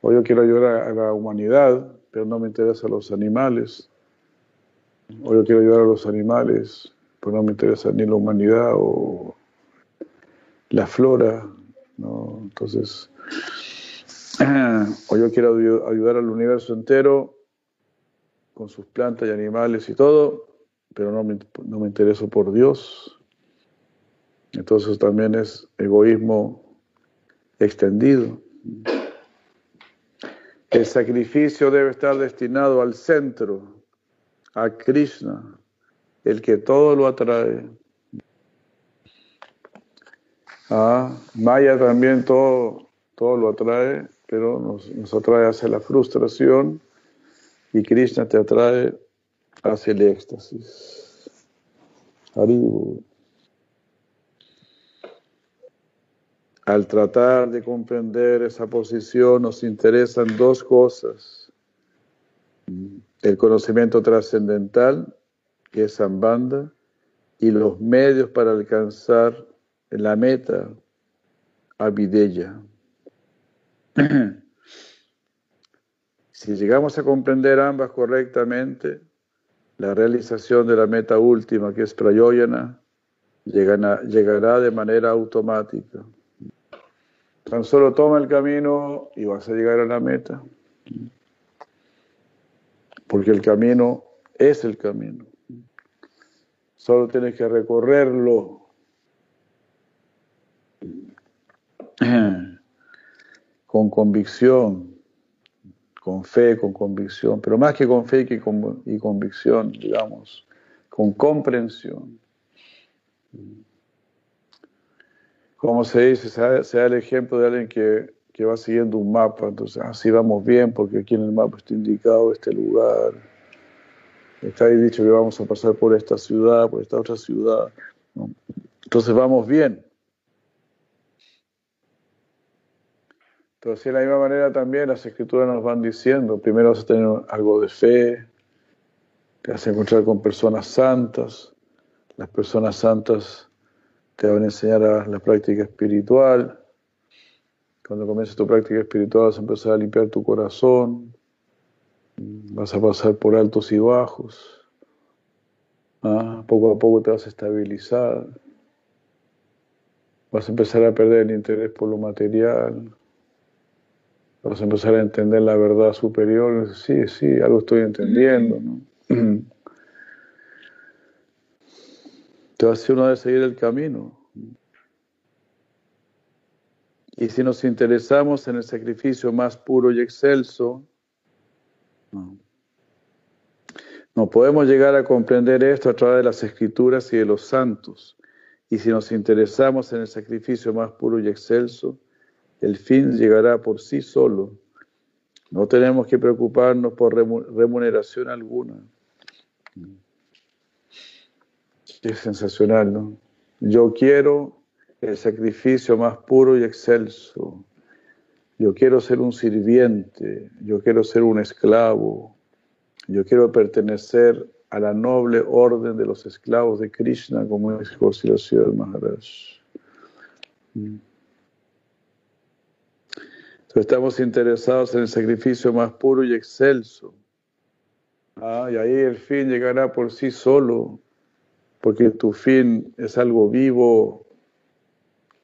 O yo quiero ayudar a la humanidad, pero no me interesan los animales. O yo quiero ayudar a los animales, pero no me interesa ni la humanidad o la flora. ¿no? Entonces, [CLEARS THROAT] o yo quiero ayudar al universo entero con sus plantas y animales y todo, pero no me, no me intereso por Dios. Entonces también es egoísmo extendido. El sacrificio debe estar destinado al centro, a Krishna, el que todo lo atrae. Maya también todo, todo lo atrae, pero nos, nos atrae hacia la frustración y Krishna te atrae hacia el éxtasis. Haribo. Al tratar de comprender esa posición nos interesan dos cosas. El conocimiento trascendental, que es Zambanda, y los medios para alcanzar la meta, Avideya. [CLEARS THROAT] Si llegamos a comprender ambas correctamente, la realización de la meta última, que es Prayoyana, llegará, llegará de manera automática. Tan solo toma el camino y vas a llegar a la meta. Porque el camino es el camino. Solo tienes que recorrerlo. [CLEARS THROAT] Con convicción, con fe, con convicción, pero más que con fe con, y convicción, digamos, con comprensión. Como se dice, se da, el ejemplo de alguien que, que, va siguiendo un mapa, entonces así vamos bien porque aquí en el mapa está indicado este lugar, está ahí dicho que vamos a pasar por esta ciudad, por esta otra ciudad, ¿no? entonces vamos bien. Entonces, de la misma manera también las escrituras nos van diciendo, primero vas a tener algo de fe, te vas a encontrar con personas santas, las personas santas te van a enseñar a la práctica espiritual, cuando comiences tu práctica espiritual vas a empezar a limpiar tu corazón, vas a pasar por altos y bajos, ¿ah? poco a poco te vas a estabilizar, vas a empezar a perder el interés por lo material, vas a empezar a entender la verdad superior, sí, sí, algo estoy entendiendo. [CLEARS THROAT] Entonces uno debe seguir el camino. Y si nos interesamos en el sacrificio más puro y excelso, no. no podemos llegar a comprender esto a través de las escrituras y de los santos. Y si nos interesamos en el sacrificio más puro y excelso, el fin llegará por sí solo. No tenemos que preocuparnos por remuneración alguna. Es sensacional, ¿no? Yo quiero el sacrificio más puro y excelso. Yo quiero ser un sirviente, yo quiero ser un esclavo, yo quiero pertenecer a la noble orden de los esclavos de Krishna, como es José Maharaj. Entonces estamos interesados en el sacrificio más puro y excelso. Ah, y ahí el fin llegará por sí solo, porque tu fin es algo vivo.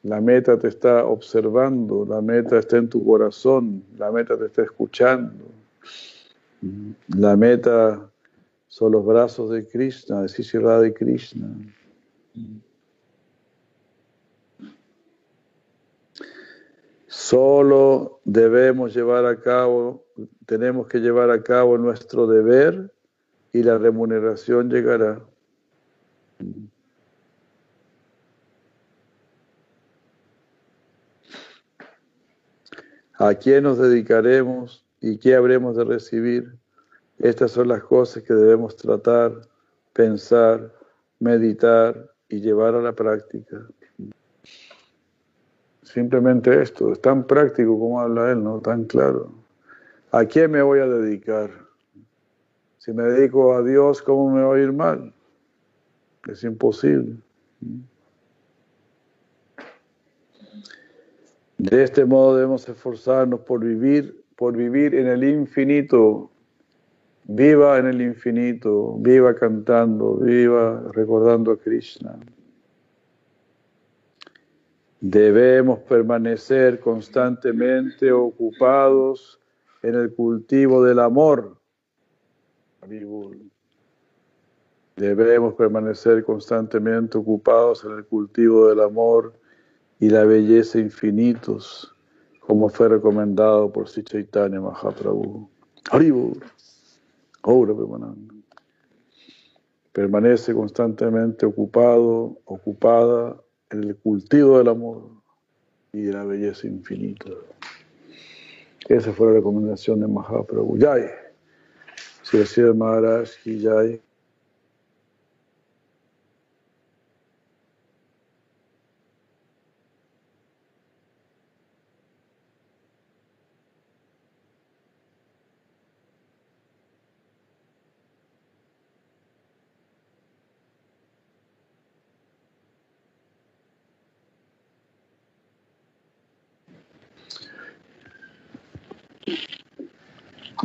La meta te está observando, la meta está en tu corazón, la meta te está escuchando. La meta son los brazos de Krishna, de Sisirra de Krishna. Solo debemos llevar a cabo, tenemos que llevar a cabo nuestro deber y la remuneración llegará. ¿A quién nos dedicaremos y qué habremos de recibir? Estas son las cosas que debemos tratar, pensar, meditar y llevar a la práctica. Simplemente esto, es tan práctico como habla él, ¿no? Tan claro. ¿A quién me voy a dedicar? Si me dedico a Dios, ¿cómo me va a ir mal? Es imposible. De este modo debemos esforzarnos por vivir, por vivir en el infinito. Viva en el infinito, viva cantando, viva recordando a Krishna. Debemos permanecer constantemente ocupados en el cultivo del amor. Debemos permanecer constantemente ocupados en el cultivo del amor y la belleza infinitos, como fue recomendado por Sri Chaitanya Mahaprabhu. Haribur. Ahora Permanece constantemente ocupado, ocupada en el cultivo del amor. y la belleza infinita. Esa fue la recomendación de Mahaprabhu. Jai. Si Maharaj ki Jai.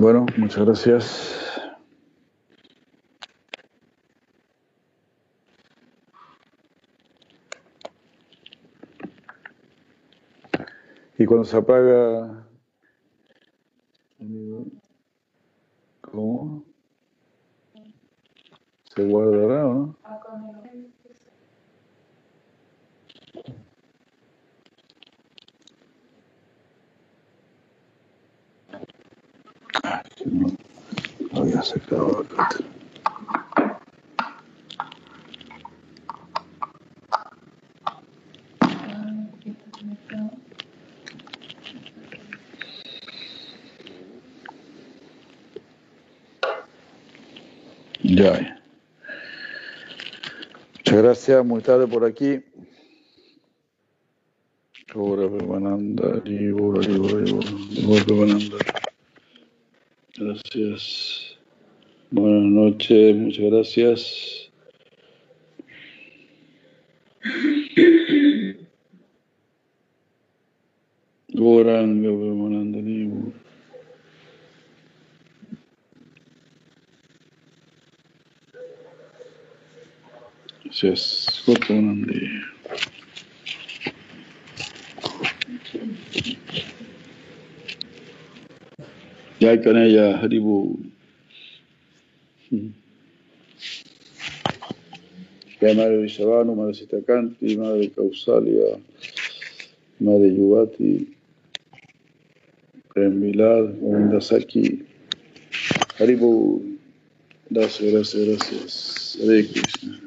Bueno, muchas gracias. Y cuando se apaga, ¿cómo? Se guardará, ¿no? No, había sacado acá. Ya. Muy tarde por aquí. Gracias. Buenas noches, muchas gracias. Gracias. Gotamanandi. Jai Kanaya Haribu. Madre Vishavanu, Madre Sitakanti, Madre Kausalia, Madre Yuvati, Prem Vilad, Govinda Saki. Haribu. Gracias, gracias, gracias. Hare Krishna.